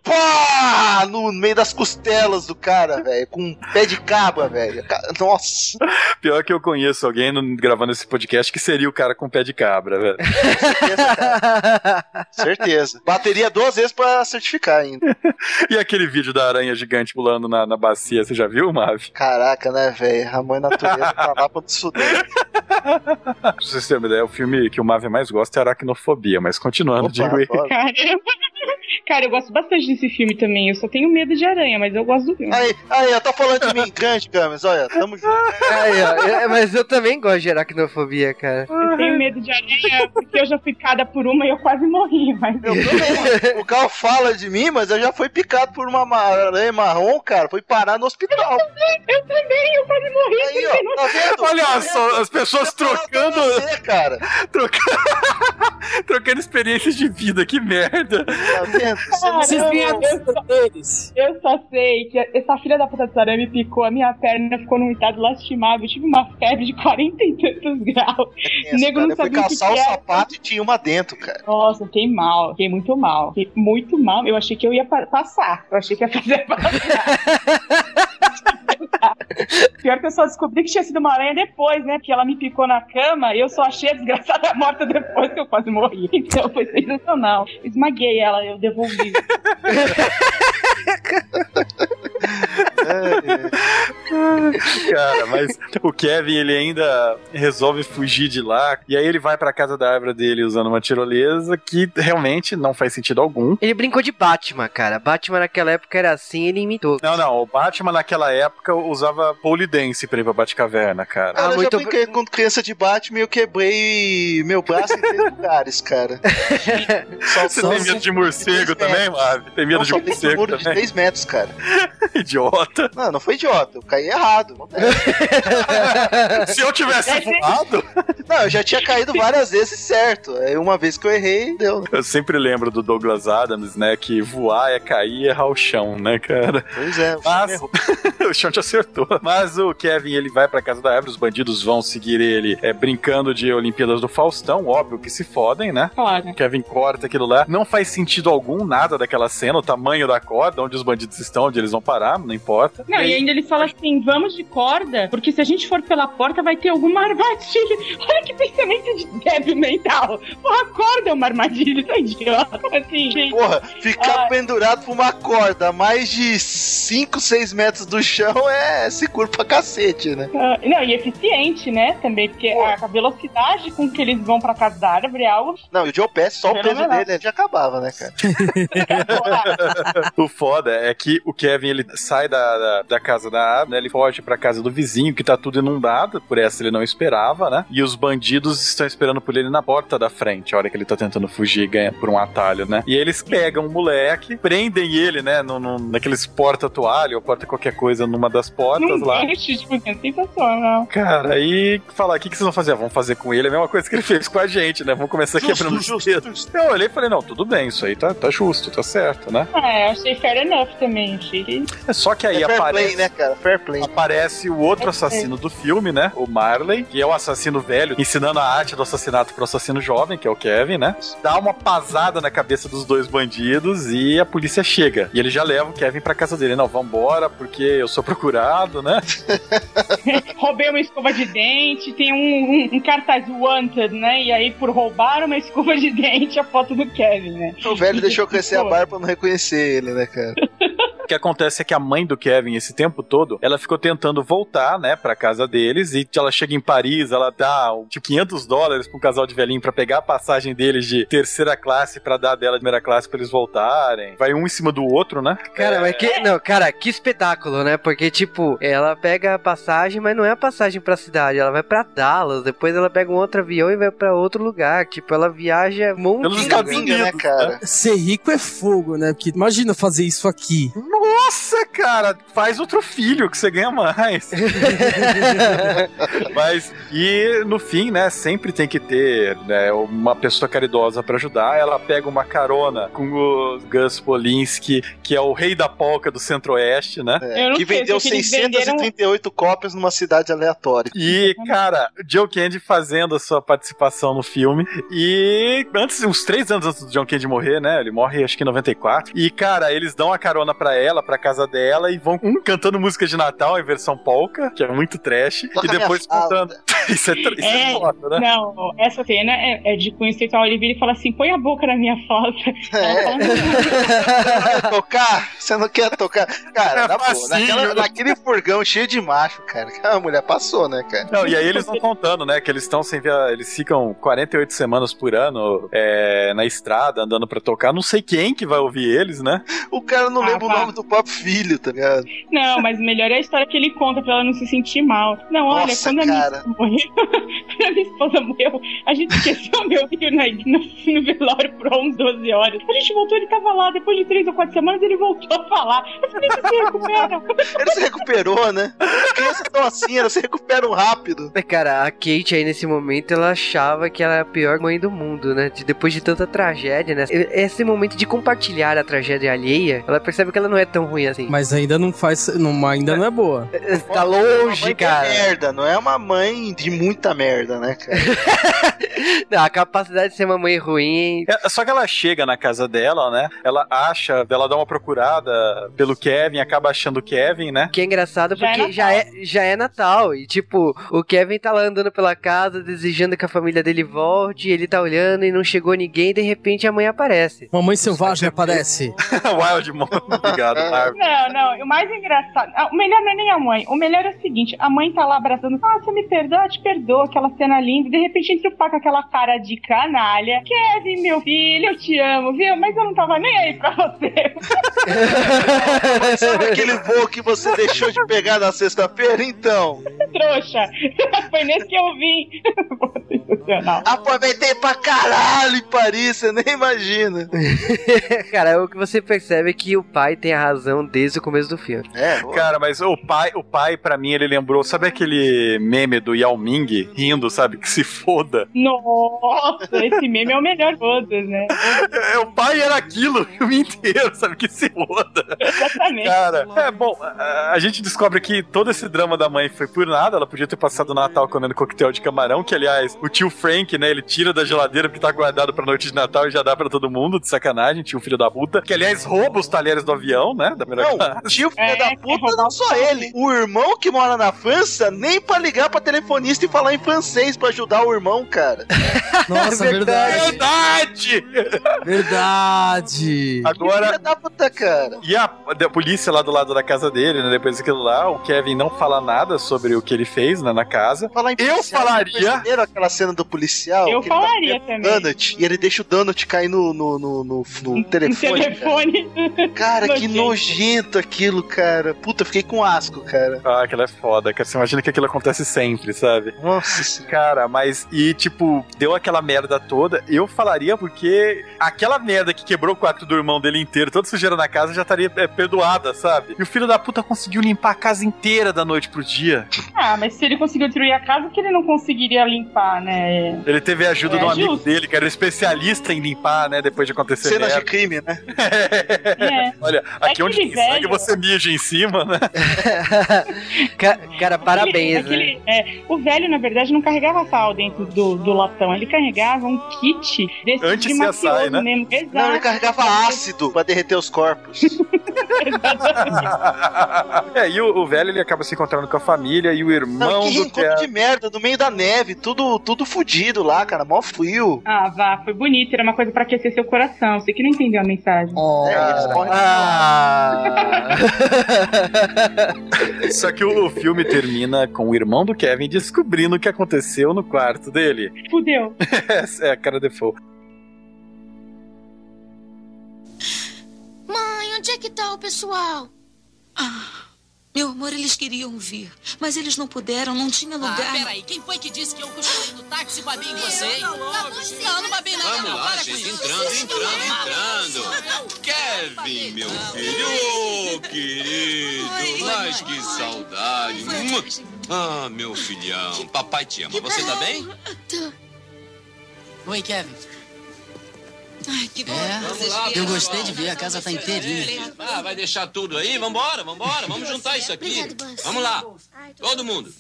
Pá! No meio das costelas do cara, velho. Com um pé de cabra, velho. Nossa. Pior que eu conheço alguém no- gravando esse podcast que seria o cara com pé de cabra, velho. Certeza, cara. Certeza. Bateria duas vezes pra certificar ainda. E aquele vídeo da aranha gigante pulando na, na bacia, você já viu, Mavi? Caraca, né, velho? A mãe natureza tá lá pra nos fuder. Pra vocês terem uma ideia, o filme que o Mavi mais gosta é Aracnofobia, mas continuando, Opa, digo aí. Caramba. Cara, eu gosto bastante desse filme também. Eu só tenho medo de aranha, mas eu gosto do filme. Aí, aí, ó, tá falando de mim, grande, Camis, olha, tamo junto. Aí, ó, é, mas eu também gosto de aracnofobia, cara. Eu tenho medo de aranha porque eu já fui picada por uma e eu quase morri, mas Eu também. O Carl fala de mim, mas eu já fui picado por uma ma- aranha marrom, cara. Fui parar no hospital. eu também, eu quase morri. Aí, ó, tá vendo? Olha só, as pessoas trocando, Você, cara. trocando, trocando experiências de vida, que merda. Tá vendo? Vocês veem a deles. Eu só sei que essa filha da puta de aranha me picou, a minha perna ficou num estado lastimável. Eu tive uma febre de 40 e tantos graus. Nego cara, não eu fui sabia o que caçar o que era. sapato e tinha uma dentro, cara. Nossa, fiquei mal, fiquei muito mal. Fiquei muito mal. Eu achei que eu ia pa- passar. Eu achei que ia fazer passar. Pior que eu só descobri que tinha sido uma aranha depois, né? Porque ela me picou na cama e eu só achei a desgraçada morta depois que eu quase morri. Então foi sensacional. Esmaguei ela, eu devolvi. Cara, mas o Kevin, ele ainda resolve fugir de lá, e aí ele vai pra casa da árvore dele usando uma tirolesa que realmente não faz sentido algum. Ele brincou de Batman, cara. Batman naquela época era assim, ele imitou. Não, não, o Batman naquela época usava pole dance pra ir pra Batcaverna, cara. Cara, eu já brinquei com criança de Batman e eu quebrei meu braço em três lugares, cara. Só, Você só- tem medo de morcego três também. Mavi? Tem medo Não, de morcego muro de também? 3 metros, cara. Idiota. Não, não foi idiota. Eu caí errado. Se eu tivesse ser- voado, Não, eu já tinha caído várias vezes certo. Aí uma vez que eu errei, deu. eu sempre lembro do Douglas Adams, né? Que voar é cair e errar o chão, né, cara? Pois é, Mas- o chão te acertou. Mas o Kevin, ele vai pra casa da árvore, os bandidos vão seguir ele é, brincando de Olimpíadas do Faustão, óbvio que se fodem, né? Claro. Kevin corta aquilo lá. Não faz sentido algum nada daquela cena, o tamanho da corda, onde os bandidos estão, onde eles vão parar, não importa. Não, e ainda ele fala assim: vamos de corda, porque se a gente for pela porta vai ter alguma armadilha. Olha que pensamento de débil mental. Porra, a corda é uma armadilha, tá idiota. Assim, gente. Porra, ficar Ah. pendurado por uma corda a mais de 5, 6 metros do chão é seguro pra cacete, né? ah, não, e eficiente, né? Também, porque a, a velocidade com que eles vão pra casa da árvore é algo. Não, e o Joe Pesci, só o peso dele já acabava, né, cara? o foda é que o Kevin ele sai da, da, da casa da árvore, né, ele foge pra casa do vizinho, que tá tudo inundado, por essa ele não esperava, né? E os bandidos estão esperando por ele na porta da frente, a hora que ele tá tentando fugir e ganha por um atalho, né? E eles pegam o moleque, prendem ele, né, no, no, naqueles porta-toalha ou porta qualquer coisa numa das portas Não lá. Deixe, tipo, é sensacional. Cara, aí falar, o que, que vocês vão fazer? Vão fazer com ele a mesma coisa que ele fez com a gente, né? Vamos começar Justo, quebrando os justo, dedos. Eu olhei e falei, não, tudo bem, isso aí tá, tá justo, tá certo, né? É, achei fair enough também. Achei É só que aí É fair aparece. play, né, cara? Fair play. Aparece o outro assassino do filme, né? O Marley, que é o assassino velho, ensinando a arte do assassinato pro assassino jovem, que é o Kevin, né? Dá uma pasada na cabeça dos dois bandidos e a polícia chega. E ele já leva o Kevin pra casa dele. Não, vambora, porque eu sou procurado, né? roubei uma escova de dente, tem um, um, um cartaz wanted, né? E aí, por roubar uma escova de dente, a foto do Kevin, né? O velho deixou crescer a barba pra não reconhecer ele, né, cara? O que acontece é que a mãe do Kevin, esse tempo todo, ela ficou tentando voltar, né, pra casa deles. E ela chega em Paris, ela dá tipo 500 dólares pra um casal de velhinho pra pegar a passagem deles de terceira classe pra dar dela de primeira classe pra eles voltarem. Vai um em cima do outro, né? Cara, mas que. Não, cara, que espetáculo, né? Porque, tipo, ela pega a passagem, mas não é a passagem pra cidade. Ela vai pra Dallas, depois ela pega um outro avião e vai pra outro lugar. Tipo, ela viaja um monte Pelos de Estados né, cara? Ser rico é fogo, né? Porque imagina fazer isso aqui. Nossa, cara, faz outro filho que você ganha mais. Mas, e no fim, né, sempre tem que ter né, uma pessoa caridosa pra ajudar. Ela pega uma carona com o Gus Polinski, que é o rei da polca do centro-oeste, né? É, Eu não que vendeu sei que eles 638 cópias numa cidade aleatória. E, cara, Joe Candy fazendo a sua participação no filme. E antes, uns três anos antes do John Candy morrer, né? Ele morre acho que em 94. E, cara, eles dão a carona pra ela, pra casa dela, e vão um cantando música de Natal em versão polka, que é muito trash, Toca e depois contando. isso é, tr- isso é, É, foda, né? Não, essa cena é, é de cunho sexual. Ele vira e fala assim: põe a boca na minha foto. Ela É. Quer tocar? Você não quer tocar? Cara, É na boa, naquela- naquele furgão cheio de macho, cara. que A mulher passou, né, cara? Não, e aí eles vão contando, né? Que eles estão sem via... Eles ficam 48 semanas por ano é, na estrada, andando pra tocar. Não sei quem que vai ouvir eles, né? O cara não Ah, lembra o vá. nome do próprio filho, tá ligado? Não, mas o melhor é a história que ele conta pra ela não se sentir mal. Não, olha, Nossa, quando a minha cara. esposa morreu, quando a minha esposa morreu, a gente esqueceu meu filho na, no, no velório por uns 12 horas. A gente voltou, ele tava lá. Depois de três ou quatro semanas, ele voltou a falar. Eu falei, você se recupera. Ele se recuperou, né? As crianças estão assim, elas se recuperam rápido. É, Cara, a Kate aí nesse momento ela achava que ela era a pior mãe do mundo, né? De- Depois de tanta tragédia, né? Esse momento de compartilhar a tragédia alheia, ela percebe que ela não é tão ruim assim. Mas ainda não faz. Não, ainda não é boa. Tá Uma longe, mãe que é cara. merda, não é uma mãe de muita merda, né, cara? Não, a capacidade de ser uma mãe ruim. É, só que ela chega na casa dela, né? Ela acha, ela dá uma procurada pelo Kevin, acaba achando o Kevin, né? Que é engraçado Já é porque já é, já é Natal. E tipo, o Kevin tá lá andando pela casa, desejando que a família dele volte. Ele tá olhando e não chegou ninguém. De repente a mãe aparece. Mamãe selvagem aparece. Wild Mom. Obrigado, Marvel. Não, não, o mais engraçado. ah, O melhor não é nem a mãe. O melhor é o seguinte: a mãe tá lá abraçando. Ah, você me perdoa, te perdoa, aquela cena linda. E de repente entra o pai com aquela cara de canalha. Kevin, meu filho, eu te amo, viu? Mas eu não tava nem aí pra você. Sabe aquele voo que você deixou de pegar na sexta-feira? Então, Trouxa. Foi nesse que eu vim. Sensacional. aproveitei pra caralho em Paris, você nem imagina. Cara, o que você percebe é que o pai tem a razão desde o começo do filme. É, Cara, mas o pai, o pai, pra mim, ele lembrou. Sabe aquele meme do Yao Ming rindo, sabe? Que se foda. Nossa, esse meme é o melhor de todos, né? É, o pai era aquilo o filme inteiro, sabe? Que se foda. Exatamente. Cara, é bom, a, a gente descobre que todo esse drama da mãe foi por nada. Ela podia ter passado o Natal comendo coquetel de camarão, que aliás, o tio Frank, né, ele tira da geladeira porque tá guardado pra noite de Natal e já dá pra todo mundo, de sacanagem, tio filho da puta. Que aliás rouba os talheres do avião, né, da Não, o tio filho É, da puta roubar não só ele. O irmão que mora na França, nem pra ligar pra telefonista e falar em francês pra ajudar o irmão, cara. Nossa, É verdade. Verdade! Verdade. Agora, da puta, cara. E a, a polícia lá do lado da casa dele, né? Depois daquilo lá, o Kevin não fala nada sobre o que ele fez né, na casa. Falar em Eu policial, falaria- entenderam aquela cena do policial? Eu tá falaria comendo também. Donut, e ele deixa o donut cair no, no, no, no- no telefone. cara. telefone. Cara, que Nojento. Nojento aquilo, cara. Puta, fiquei com asco, cara. Ah, aquilo é foda, cara. Você imagina que aquilo acontece sempre, sabe? Nossa senhora. Cara, mas e tipo, deu aquela merda toda. Eu falaria porque aquela merda que quebrou o quarto do irmão dele inteiro, toda sujeira na casa, já estaria é, perdoada, sabe? E o filho da puta conseguiu limpar a casa inteira da noite pro dia. Ah, mas se ele conseguiu destruir a casa, que ele não conseguiria limpar, né? Ele teve a ajuda É de um amigo justo. dele, que era um especialista em limpar, né? Depois de acontecer Cenas de crime, né? É. Olha, aqui onde aquele tem sangue você mija em cima, né? Ca- Cara, parabéns, Aquele- né? aquele- é, o velho, na verdade, não carregava sal dentro do, do latão. Ele carregava um kit desse de Anti-CSI, mafioso né? mesmo. Exato. Não, ele carregava ácido pra derreter os corpos. é, e o, o velho ele acaba se encontrando com a família e o irmão Não, que do Kevin. de merda, no meio da neve, tudo, tudo fudido lá, cara, mó frio. Ah, vá, foi bonito. Era uma coisa pra aquecer seu coração. Você que não entendeu a mensagem. É, eles morrem Ah. Só que o, filme termina com o irmão do Kevin descobrindo o que aconteceu no quarto dele. Fudeu. é, a cara default. Mãe, onde é que tá o pessoal? Meu amor, eles queriam vir, mas eles não puderam, não tinha Ah, lugar. peraí, quem foi que disse que eu cochilei no táxi e babei em? Não, não babei nada, Vamos não. lá, Para com gente, isso. entrando, Isso entrando, não é entrando. Kevin, meu filho, ô querido, mas que saudade. Ah, meu filhão, papai te ama. Você tá bem? Oi, Kevin. Ai, que bom É. Eu gostei de ver, a casa tá inteirinha. Ah, vai deixar tudo aí? Vambora, vambora, vamos juntar isso aqui. Vamos lá, todo mundo.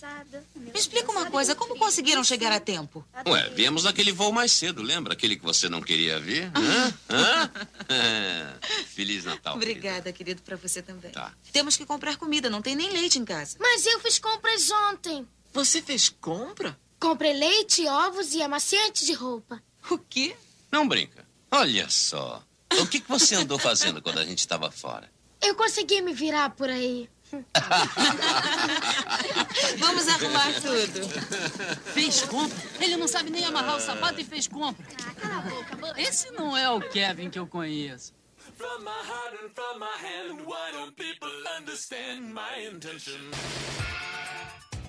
Me explica uma coisa, como conseguiram chegar a tempo? Ué, viemos naquele voo mais cedo, lembra? Aquele que você não queria ver? Hã? Hã? Feliz Natal. querida. Obrigada, querido, pra você também. Tá. Temos que comprar comida, não tem nem leite em casa. Mas eu fiz compras ontem. Você fez compra? Comprei leite, ovos e amaciante de roupa. O quê? Não brinca. Olha só. O que, que você andou fazendo quando a gente estava fora? Eu consegui me virar por aí. Vamos arrumar tudo. Fez compra? Ele não sabe nem amarrar o sapato e fez compra. Esse não é o Kevin que eu conheço.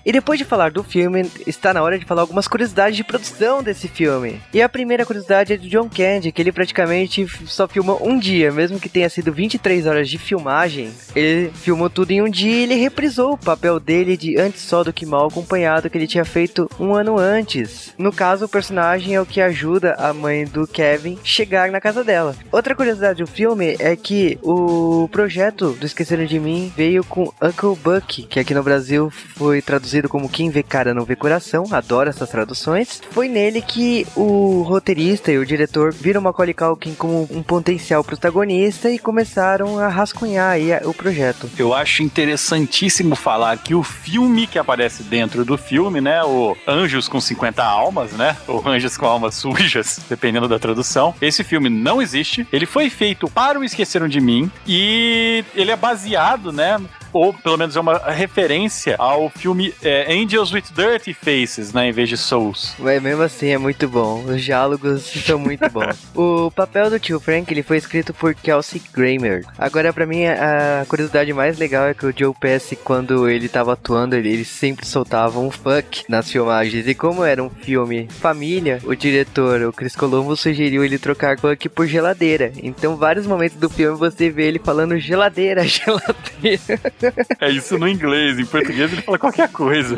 E depois de falar do filme, está na hora de falar algumas curiosidades de produção desse filme. E a primeira curiosidade é do John Candy, que ele praticamente só filmou um dia, mesmo que tenha sido 23 horas de filmagem. Ele filmou tudo em um dia e ele reprisou o papel dele de antes só do que mal acompanhado que ele tinha feito um ano antes. No caso, o personagem é o que ajuda a mãe do Kevin chegar na casa dela. Outra curiosidade do filme é que o projeto do Esqueceram de Mim veio com Uncle Buck, que aqui no Brasil foi traduzido como Quem Vê Cara Não Vê Coração, adoro essas traduções. Foi nele que o roteirista e o diretor viram Macaulay Culkin como um potencial protagonista e começaram a rascunhar aí o projeto. Eu acho interessantíssimo falar que o filme que aparece dentro do filme, né? O Anjos com 50 Almas, né? Ou Anjos com Almas Sujas, dependendo da tradução. Esse filme não existe. Ele foi feito para o Esqueceram de Mim e ele é baseado, né? Ou pelo menos é uma referência ao filme é, Angels with Dirty Faces, né? Em vez de Souls. Mas mesmo assim é muito bom. Os diálogos são muito bons. o papel do tio Frank ele foi escrito por Kelsey Grammer. Agora, pra mim, a curiosidade mais legal é que o Joe Pesci, quando ele tava atuando, ele, ele sempre soltava um fuck nas filmagens. E como era um filme família, o diretor, o Chris Colombo, sugeriu ele trocar fuck por geladeira. Então, vários momentos do filme você vê ele falando geladeira, geladeira. É isso no inglês, em português ele fala qualquer coisa.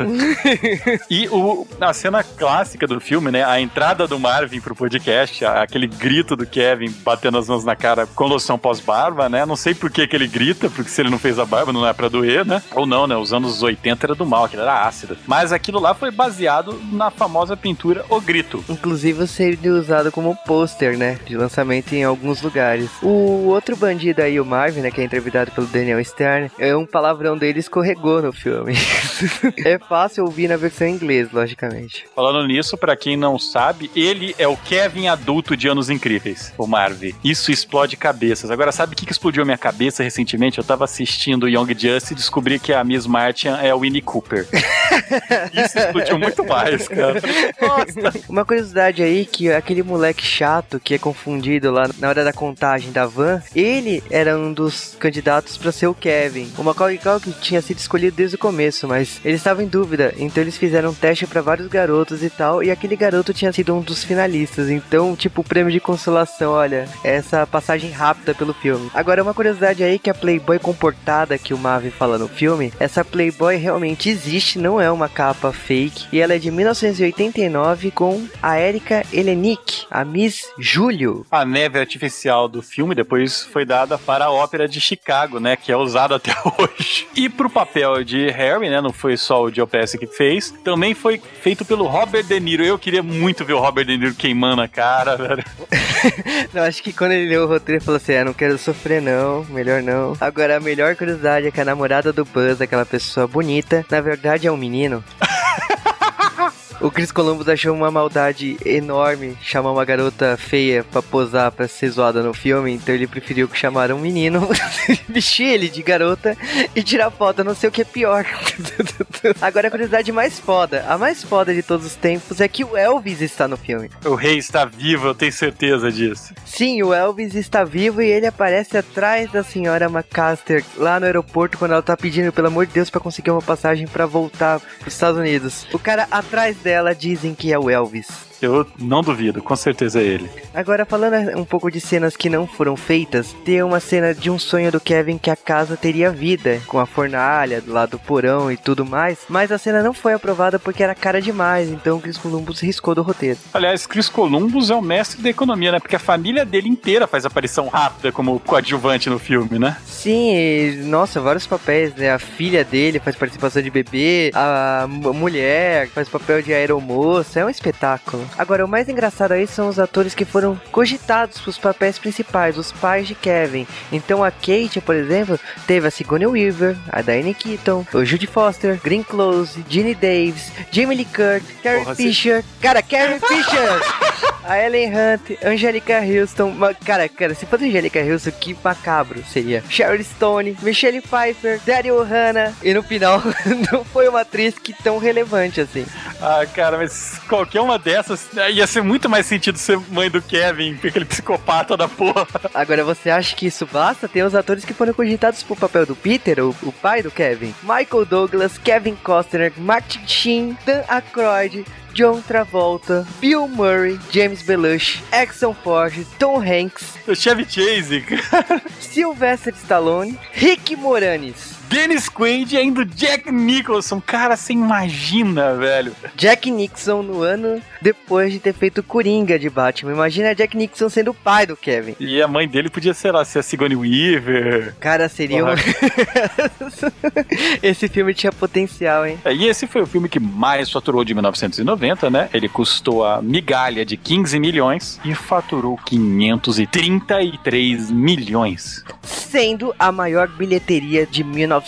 E o, a cena clássica do filme, né? A entrada do Marvin pro podcast, aquele grito do Kevin batendo as mãos na cara com loção pós-barba, né? Não sei por que, que ele grita, porque se ele não fez a barba não é pra doer, né? Ou não, né? Os anos 80 era do mal, aquilo era ácido. Mas aquilo lá foi baseado na famosa pintura O Grito. Inclusive seria usado como pôster, né? De lançamento em alguns lugares. O outro bandido aí, o Marvin, né? Que é entrevistado pelo Daniel Stern, é um palavrão dele escorregou no filme. é fácil ouvir na versão em inglês, logicamente. Falando nisso, pra quem não sabe, ele é o Kevin adulto de Anos Incríveis, o Marvin. Isso explode cabeças. Agora, sabe o que explodiu minha cabeça recentemente? Eu tava assistindo Young Justice e descobri que a Miss Martian é a Winnie Cooper. Isso explodiu muito mais, cara. Nossa. Uma curiosidade aí que aquele moleque chato que é confundido lá na hora da contagem da van, ele era um dos candidatos pra ser o Kevin. O Macaulay Culkin tinha sido escolhido desde o começo, mas ele estava em dúvida, então eles fizeram um teste pra vários garotos e tal, e aquele garoto tinha sido um dos finalistas. Então, tipo, prêmio de consolação, olha, essa passagem rápida pelo filme. Agora, uma curiosidade aí que a Playboy comportada que o Marvin fala no filme, essa Playboy realmente existe, não é uma capa fake, e ela é de 1989 com a Erika Elenick, a Miss Júlio. A neve artificial do filme depois foi dada para a ópera de Chicago, né? Que é usada até hoje. E pro papel de Harry, né? Não foi só o Joe que fez. Também foi feito pelo Robert De Niro. Eu queria muito ver o Robert De Niro queimando a cara, velho. não, acho que quando ele leu o roteiro, ele falou assim: ah, não quero sofrer, não. Melhor não. Agora, a melhor curiosidade é que a namorada do Buzz, aquela pessoa bonita, na verdade é um menino. O Chris Columbus achou uma maldade enorme chamar uma garota feia pra posar pra ser zoada no filme, então ele preferiu chamar um menino, vestir ele de garota e tirar foto, não sei o que é pior. Agora a curiosidade mais foda, a mais foda de todos os tempos é que o Elvis está no filme. O rei está vivo, eu tenho certeza disso. Sim, o Elvis está vivo e ele aparece atrás da senhora McCaster lá no aeroporto quando ela tá pedindo, pelo amor de Deus, para conseguir uma passagem para voltar pros Estados Unidos. O cara atrás dela dela dizem que é o Elvis. Eu não duvido, com certeza é ele. Agora, falando um pouco de cenas que não foram feitas, tem uma cena de um sonho do Kevin que a casa teria vida, com a fornalha do lado do porão e tudo mais, mas a cena não foi aprovada porque era cara demais, então Chris Columbus riscou do roteiro. Aliás, Chris Columbus é o mestre da economia, né? Porque a família dele inteira faz aparição rápida como coadjuvante no filme, né? Sim, e, nossa, vários papéis, né? A filha dele faz participação de bebê, a mulher faz papel de aeromoça, é um espetáculo. Agora, o mais engraçado aí são os atores que foram cogitados para os papéis principais, os pais de Kevin. Então a Kate, por exemplo, teve a Sigourney Weaver, a Diane Keaton, o Judy Foster, Green Close, Ginny Davis, Jamie Lee Curtis, Carrie Porra, Fisher, cara, Carrie Fisher, a Ellen Hunt, Angelica Houston, cara, cara, se fosse Angelica Houston, que macabro seria. Sharon Stone, Michelle Pfeiffer, Daryl Hannah, e no final não foi uma atriz que tão relevante assim. Ah, cara, mas qualquer uma dessas ia ser muito mais sentido ser mãe do Kevin, aquele psicopata da porra. Agora, você acha que isso basta? Tem os atores que foram cogitados pro papel do Peter, o, o pai do Kevin. Michael Douglas, Kevin Costner, Martin Sheen, Dan Aykroyd, John Travolta, Bill Murray, James Belushi, Exxon Ford, Tom Hanks, o Chevy Chase, Sylvester Stallone, Rick Moranis. Dennis Quaid e ainda Jack Nicholson. Cara, você imagina, velho. Jack Nixon no ano depois de ter feito Coringa de Batman. Imagina Jack Nixon sendo o pai do Kevin. E a mãe dele podia, sei lá, ser a Sigourney Weaver. Cara, seria um... Esse filme tinha potencial, hein? É, e esse foi o filme que mais faturou de 1990, né? Ele custou a migalha de 15 milhões e faturou 533 milhões. Sendo a maior bilheteria de 1990.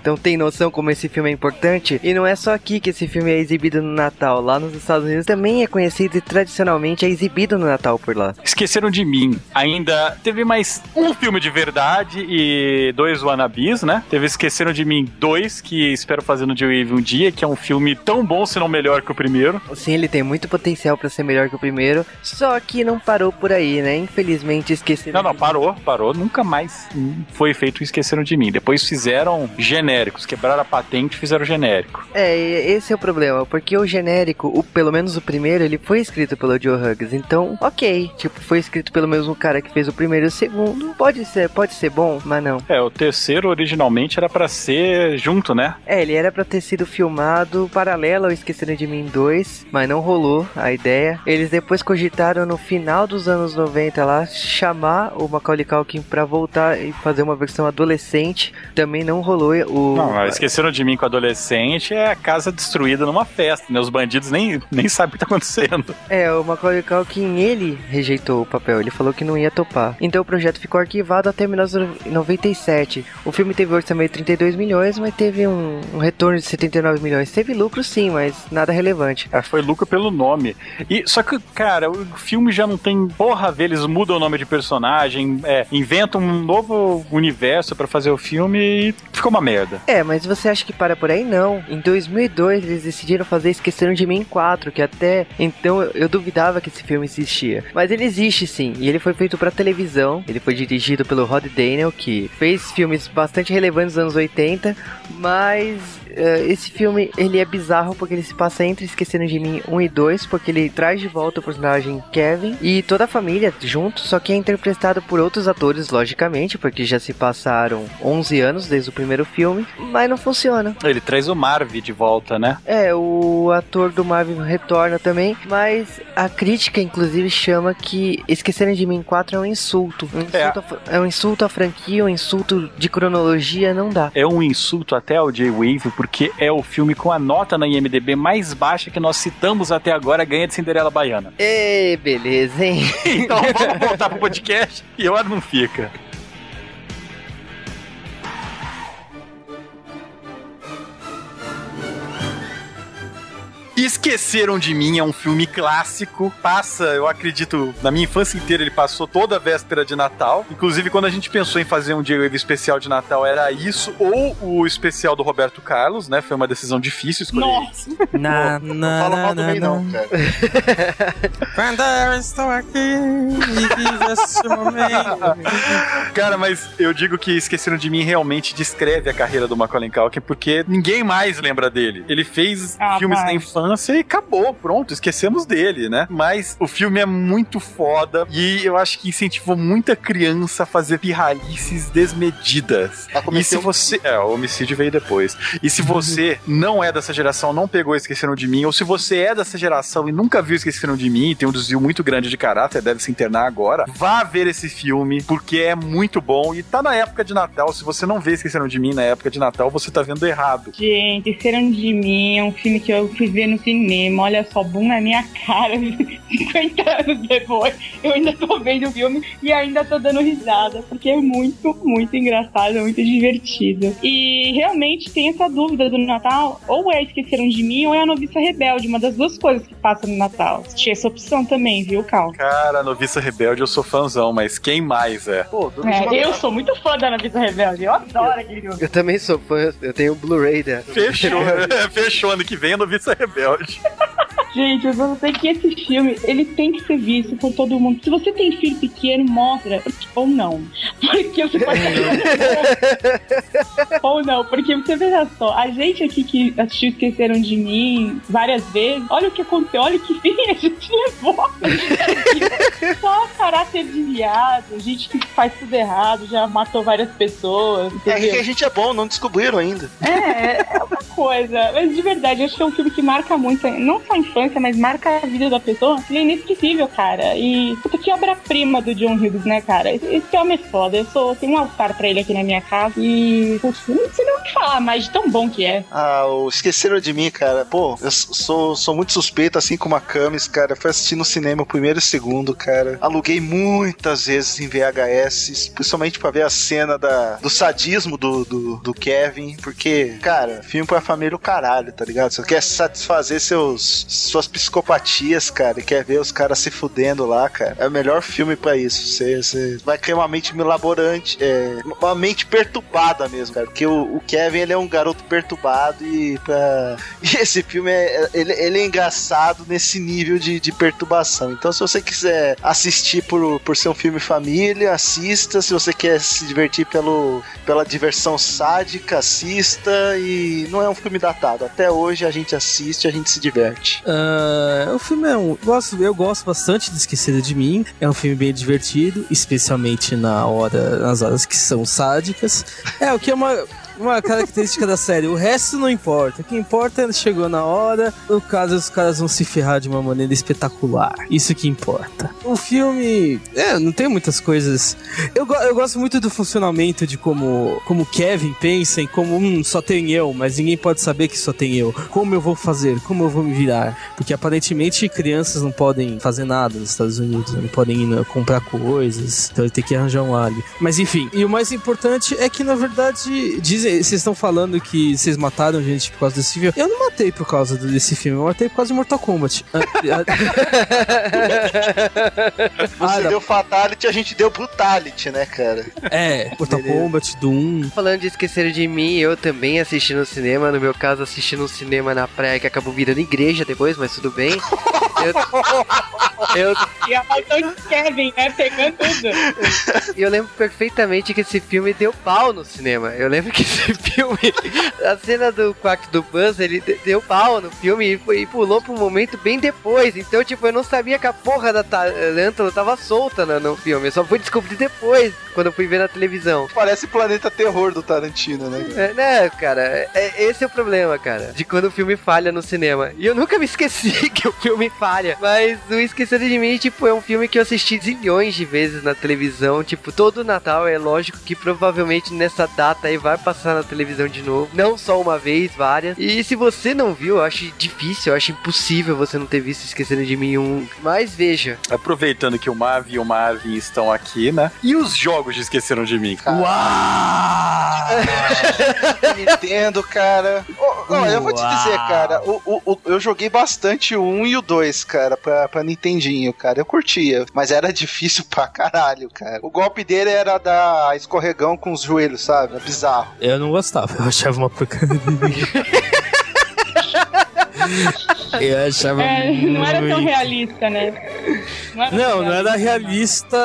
Então tem noção como esse filme é importante? E não é só aqui que esse filme é exibido no Natal. Lá nos Estados Unidos também é conhecido e tradicionalmente é exibido no Natal por lá. Esqueceram de mim. Ainda teve mais um filme de verdade e dois wannabes, né? Teve Esqueceram de Mim 2, que espero fazer no J-Wave um dia, que é um filme tão bom, se não melhor que o primeiro. Sim, ele tem muito potencial para ser melhor que o primeiro, só que não parou por aí, né? Infelizmente esqueceram. Não, não, parou, parou. Nunca mais foi feito Esqueceram de Mim. Depois fizeram genéricos, quebraram a patente e fizeram genérico. É, esse é o problema, porque o genérico, o, pelo menos o primeiro, ele foi escrito pelo Joe Hughes, então, ok. Tipo, foi escrito pelo mesmo cara que fez o primeiro e o segundo. Pode ser, pode ser bom, mas não. É, o terceiro originalmente era para ser junto, né? É, ele era para ter sido filmado paralelo ao Esqueceram de Mim 2, mas não rolou a ideia. Eles depois cogitaram no final dos anos 90 lá chamar o Macaulay Culkin para voltar e fazer uma versão adolescente. Também não rolou o Não, Esqueceram de Mim com adolescente é a casa destruída numa festa, né? Os bandidos nem, nem sabem o que tá acontecendo. É, o Macaulay Culkin, ele rejeitou o papel, ele falou que não ia topar. Então o projeto ficou arquivado até 1997. O filme teve orçamento de 32 milhões, mas teve um, um, retorno de 79 milhões. Teve lucro sim, mas nada relevante. É, foi lucro pelo nome. E Só que, cara, o filme já não tem porra a ver, eles mudam o nome de personagem, é, inventam um novo universo para fazer o filme filme e ficou uma merda. É, mas você acha que para por aí? Não. Em 2002 eles decidiram fazer Esqueceram de Mim 4, que até então eu duvidava que esse filme existia. Mas ele existe sim, e ele foi feito para televisão. Ele foi dirigido pelo Rod Daniel, que fez filmes bastante relevantes nos anos 80, mas esse filme ele é bizarro porque ele se passa entre Esqueceram de Mim 1 e 2, porque ele traz de volta o personagem Kevin e toda a família junto, só que é interpretado por outros atores, logicamente, porque já se passaram 11 anos desde o primeiro filme, mas não funciona. Ele traz o Marv de volta, né? É, o ator do Marvel retorna também, mas a crítica inclusive chama que Esqueceram de Mim 4 é um insulto. Um insulto é. A, é um insulto à franquia, um insulto de cronologia, não dá. É um insulto até ao Jay Wave, porque é o filme com a nota na IMDB mais baixa que nós citamos até agora, ganha de Cinderela Baiana. Ê, beleza, hein? então vamos voltar pro podcast e o ar não fica. Esqueceram de Mim é um filme clássico. Passa, eu acredito, na minha infância inteira ele passou toda a véspera de Natal. Inclusive, quando a gente pensou em fazer um J-Wave especial de Natal, era isso ou o especial do Roberto Carlos, né? Foi uma decisão difícil escolher Nossa. isso. Na, Não fala mal do bem, não, cara. Quando eu estou aqui e vivo esse momento. Cara, mas eu digo que Esqueceram de Mim realmente descreve a carreira do Macaulay Culkin, porque ninguém mais lembra dele. Ele fez Ah, filmes pai. na infância e acabou, pronto, esquecemos dele, né? Mas o filme é muito foda e eu acho que incentivou muita criança a fazer pirralices desmedidas. A E se você. É, o homicídio veio depois. E se você não é dessa geração, não pegou Esqueceram de Mim, ou se você é dessa geração e nunca viu Esqueceram de Mim, e tem um desvio muito grande de caráter, deve se internar agora, vá ver esse filme, porque é muito bom e tá na época de Natal. Se você não vê Esqueceram de Mim na época de Natal, você tá vendo errado. Gente, Esqueceram de Mim é um filme que eu fui ver no cinema. Olha só, boom na minha cara. 50 anos depois, eu ainda tô vendo o filme e ainda tô dando risada, porque é muito, muito engraçado, é muito divertido. E realmente tem essa dúvida do Natal, ou é Esqueceram de Mim, ou é a Noviça Rebelde, uma das duas coisas que passa no Natal. Tinha essa opção também, viu, Cal? Cara, Noviça Rebelde, eu sou fãzão, mas quem mais é? Pô, do É, eu sou muito fã da Noviça Rebelde, eu adoro aquele filme. Eu também sou fã, eu tenho o Blu-ray da. Fechou, fechou ano que vem a Noviça Rebelde. Rebelde. Gente, eu só sei que esse filme, ele tem que ser visto por todo mundo. Se você tem filho pequeno, mostra. Ou não. Porque você pode... Ou não, porque você veja só, a gente aqui que assistiu Esqueceram de Mim várias vezes, olha o que aconteceu, olha que fim a gente levou. Só caráter de viado, gente que faz tudo errado, já matou várias pessoas, É entendeu? que a gente é bom, não descobriram ainda. É, é uma coisa. Mas de verdade, eu acho que é um filme que marca muito, não só a infância, mas marca a vida da pessoa. Ele é inesquecível, cara. E puta que obra-prima do John Hughes, né, cara? Esse, homem é foda. Eu sou, tenho um altar pra ele aqui na minha casa. E putz, não sei nem o que falar, mas de tão bom que é. Ah, o Esqueceram de Mim, cara. Pô, eu sou, sou muito suspeito, assim como a Camis, cara. Fui assistir no cinema o primeiro e segundo, cara. Aluguei muitas vezes em VHS, principalmente pra ver a cena da, do sadismo do, do, do Kevin, porque, cara, filme pra família é o caralho, tá ligado? Você quer satisfazer seus, suas psicopatias, cara, e quer ver os caras se fudendo lá, cara. É o melhor filme pra isso. Você, você vai criar uma mente milaborante, é, uma mente perturbada mesmo, cara. Porque o, o Kevin, ele é um garoto perturbado e, pra... e esse filme é, ele, ele é engraçado nesse nível de, de perturbação. Então, se você quiser assistir por, por ser um filme família, assista. Se você quer se divertir pelo, pela diversão sádica, assista. E não é um filme datado. Até hoje a gente assiste, a gente se diverte. Ah, o filme é um. Gosto, eu gosto bastante de Esquecida de Mim. É um filme bem divertido, especialmente na hora, nas horas que são sádicas. É, o que é uma. Uma característica da série, o resto não importa. O que importa é que chegou na hora, no caso os caras vão se ferrar de uma maneira espetacular. Isso que importa. O filme, é, não tem muitas coisas. Eu, go- eu gosto muito do funcionamento de como, como Kevin pensa em como hum, só tem eu, mas ninguém pode saber que só tem eu. Como eu vou fazer? Como eu vou me virar? Porque aparentemente crianças não podem fazer nada nos Estados Unidos, não podem ir na- comprar coisas, então ele tem que arranjar um alho. Mas enfim, e o mais importante é que na verdade dizem vocês estão falando que vocês mataram gente por causa desse filme. Eu não matei por causa desse filme, eu matei por causa de Mortal Kombat. Ah, ah, Você da- deu Fatality, a gente deu Brutality, né, cara? é, Mortal Beleza. Kombat, Doom. Falando de esquecer de mim, eu também assisti no cinema. No meu caso, assisti no cinema na praia que acabou virando igreja depois, mas tudo bem. Eu, eu, E a maldição de Kevin, né? Pegando tudo. eu lembro perfeitamente que esse filme deu pau no cinema. Eu lembro que esse filme, a cena do quarto do Buzz, ele de- deu pau no filme e, foi, e pulou pro momento bem depois. Então, tipo, eu não sabia que a porra da tarântula tava solta no, no filme. Eu só fui descobrir depois, quando eu fui ver na televisão. Parece Planeta Terror do Tarantino, né? É, né, cara, é, esse é o problema, cara, de quando o filme falha no cinema. E eu nunca me esqueci que o filme falha, mas o Esqueceram de Mim, tipo, é um filme que eu assisti zilhões de vezes na televisão. Tipo, todo Natal é lógico que provavelmente nessa data aí vai passar na televisão de novo. Não só uma vez, várias. E se você não viu, eu acho difícil, eu acho impossível você não ter visto Esqueceram de Mim um. Mas veja. Aproveitando que o Mav e o Marvin estão aqui, né? E os jogos de Esqueceram de Mim? Nintendo, cara. Ô, não, eu vou te dizer, cara. O, o- o- eu joguei bastante o 1 e o 2, cara, pra, pra Nintendinho, cara. Eu curtia, mas era difícil pra caralho, cara. O golpe dele era dar escorregão com os joelhos, sabe? É bizarro. Eu não gostava, eu achava uma porcaria. eu achava. É, não era tão realista, né? Não, era Não, era realista,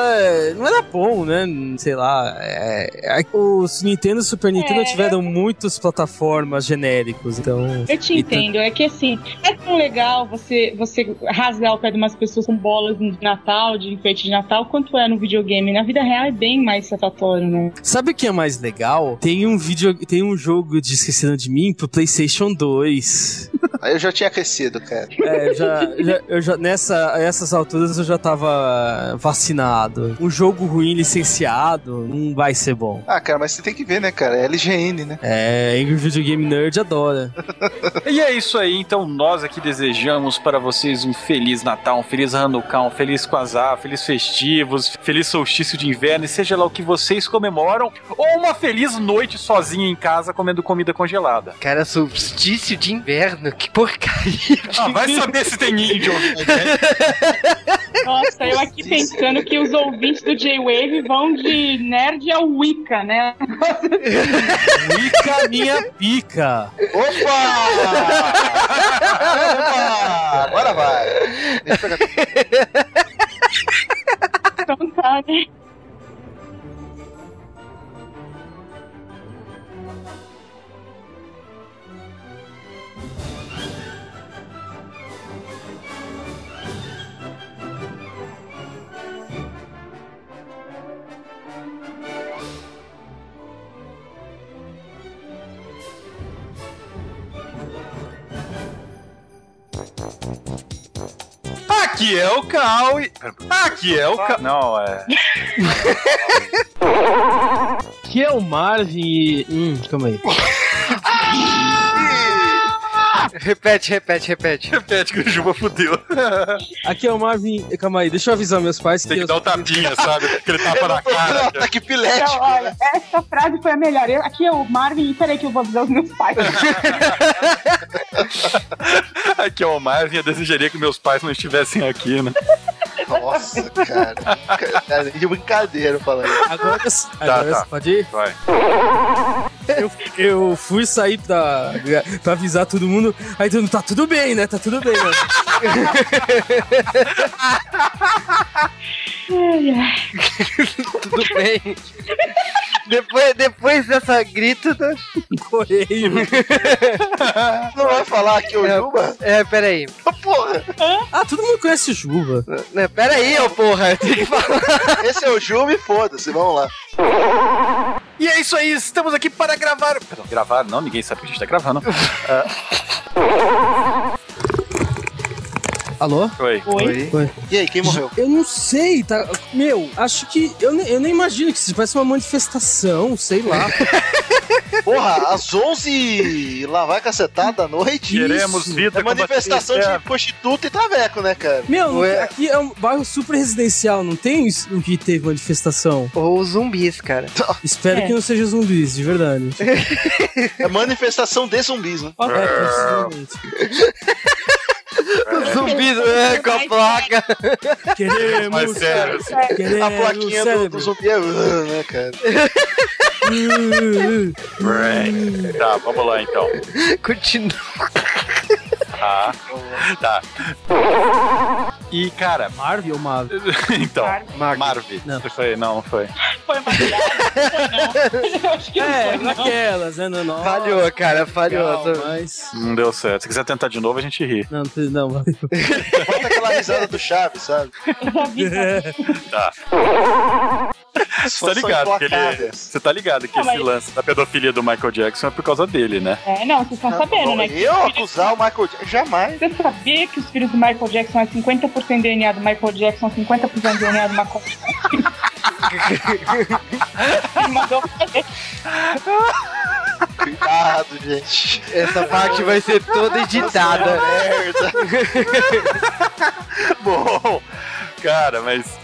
não era bom, né? Sei lá. é- é- os Nintendo e Super Nintendo É. tiveram muitas plataformas genéricos, então. Eu te entendo, é que assim, é tão legal você, você rasgar o pé de umas pessoas com bolas de Natal, de enfeite de Natal, quanto é no videogame. Na vida real é bem mais satisfatório, né? Sabe o que é mais legal? Tem um vídeo, tem um jogo de Esquecendo de Mim pro PlayStation 2. Aí eu já tinha crescido, cara. É, já, já- eu já nessa essas alturas eu já tava vacinado. Um jogo ruim licenciado não vai ser bom. Ah, cara, mas você tem que ver, né, cara? É LGN, né? É, Angry Video Game Nerd adora. E é isso aí, então nós aqui desejamos para vocês um feliz Natal, um feliz Hanukkah, um feliz Quasar, feliz festivos, feliz solstício de inverno, e seja lá o que vocês comemoram, ou uma feliz noite sozinha em casa comendo comida congelada. Cara, solstício de inverno, que porcaria. Ah, vai saber se tem índio. Nossa, eu aqui pensando que os ouvintes do J-Wave vão de nerd ao Wicca, né? Pica minha pica. Opa! Opa! Agora vai. Deixa eu pegar. Então tá, né? Aqui é o Cal e... Aqui é o Cal... Não, é... Que é o Marvin e. Hum, calma aí. repete, repete, repete. Repete que o Juba fudeu. Aqui é o Marvin. Calma aí, deixa eu avisar meus pais que. Tem que eu- dar o tapinha, sabe? Aquele tapa na cara. Tá que pilético. Então, olha, essa frase foi a melhor. Eu, aqui é o Marvin, peraí que eu vou avisar os meus pais. Aqui é o Marvin, eu desejaria que meus pais não estivessem aqui, né? Nossa, cara. Cara, De brincadeira falando. Agora, agora tá. você pode ir? Vai. Eu, eu fui sair pra, pra avisar todo mundo. Aí todo mundo, tá tudo bem, né? Tá tudo bem, né? Ai. Tudo bem. Depois, depois dessa grito, tá? Correio. Não vai falar aqui o Juba? É, peraí. Porra! Ah, todo mundo conhece o Juba. Né, Peraí, ô porra. Tem que falar. Esse é o Juba e foda-se, vamos lá. E é isso aí, estamos aqui para gravar. Perdão, gravar não, ninguém sabe que a gente tá gravando. Alô? Oi. Oi. Oi. E aí, quem morreu? Eu não sei, tá? Meu, acho que. Eu, ne- eu nem imagino que isso parece uma manifestação, sei lá. Porra, às 11 lá vai cacetada da noite. Queremos vida É manifestação de prostituta e traveco, né, cara? Meu, não- Ué. aqui é um bairro super residencial, não tem isso em que teve manifestação? Ou zumbis, cara. Espero É. que não seja zumbis, de verdade. É manifestação de zumbis, né? É, possivelmente. zumbis, é, com a placa. Queremos, Mas sério, assim, queremos A plaquinha do, do zumbi é, uh, né, cara? Tá, vamos lá então. Continua. Tá. Tá. E, cara, Marvel ou Marvel? então, Marvel. Marvel. Não. Foi, não, não foi. Foi não não. Eu acho que não É, foi não. naquelas, né? Não, não. Falhou, cara, falhou. Legal, mas... Não deu certo. Se quiser tentar de novo, a gente ri. Não, não, não, valeu. Bota aquela risada do Chaves, sabe? Tá. Você tá ligado que ele. Você tá ligado que Não, esse mas- lance da pedofilia do Michael Jackson é por causa dele, né? É, não, vocês estão sabendo, né? que Eu acusar o Michael Jackson? Jamais. Você sabia que os filhos do Michael Jackson é 50% DNA do Michael Jackson, 50% DNA do Michael Jackson? Mandou fazer. Cuidado, gente. Essa parte vai ser toda editada. Merda. Bom, cara, mas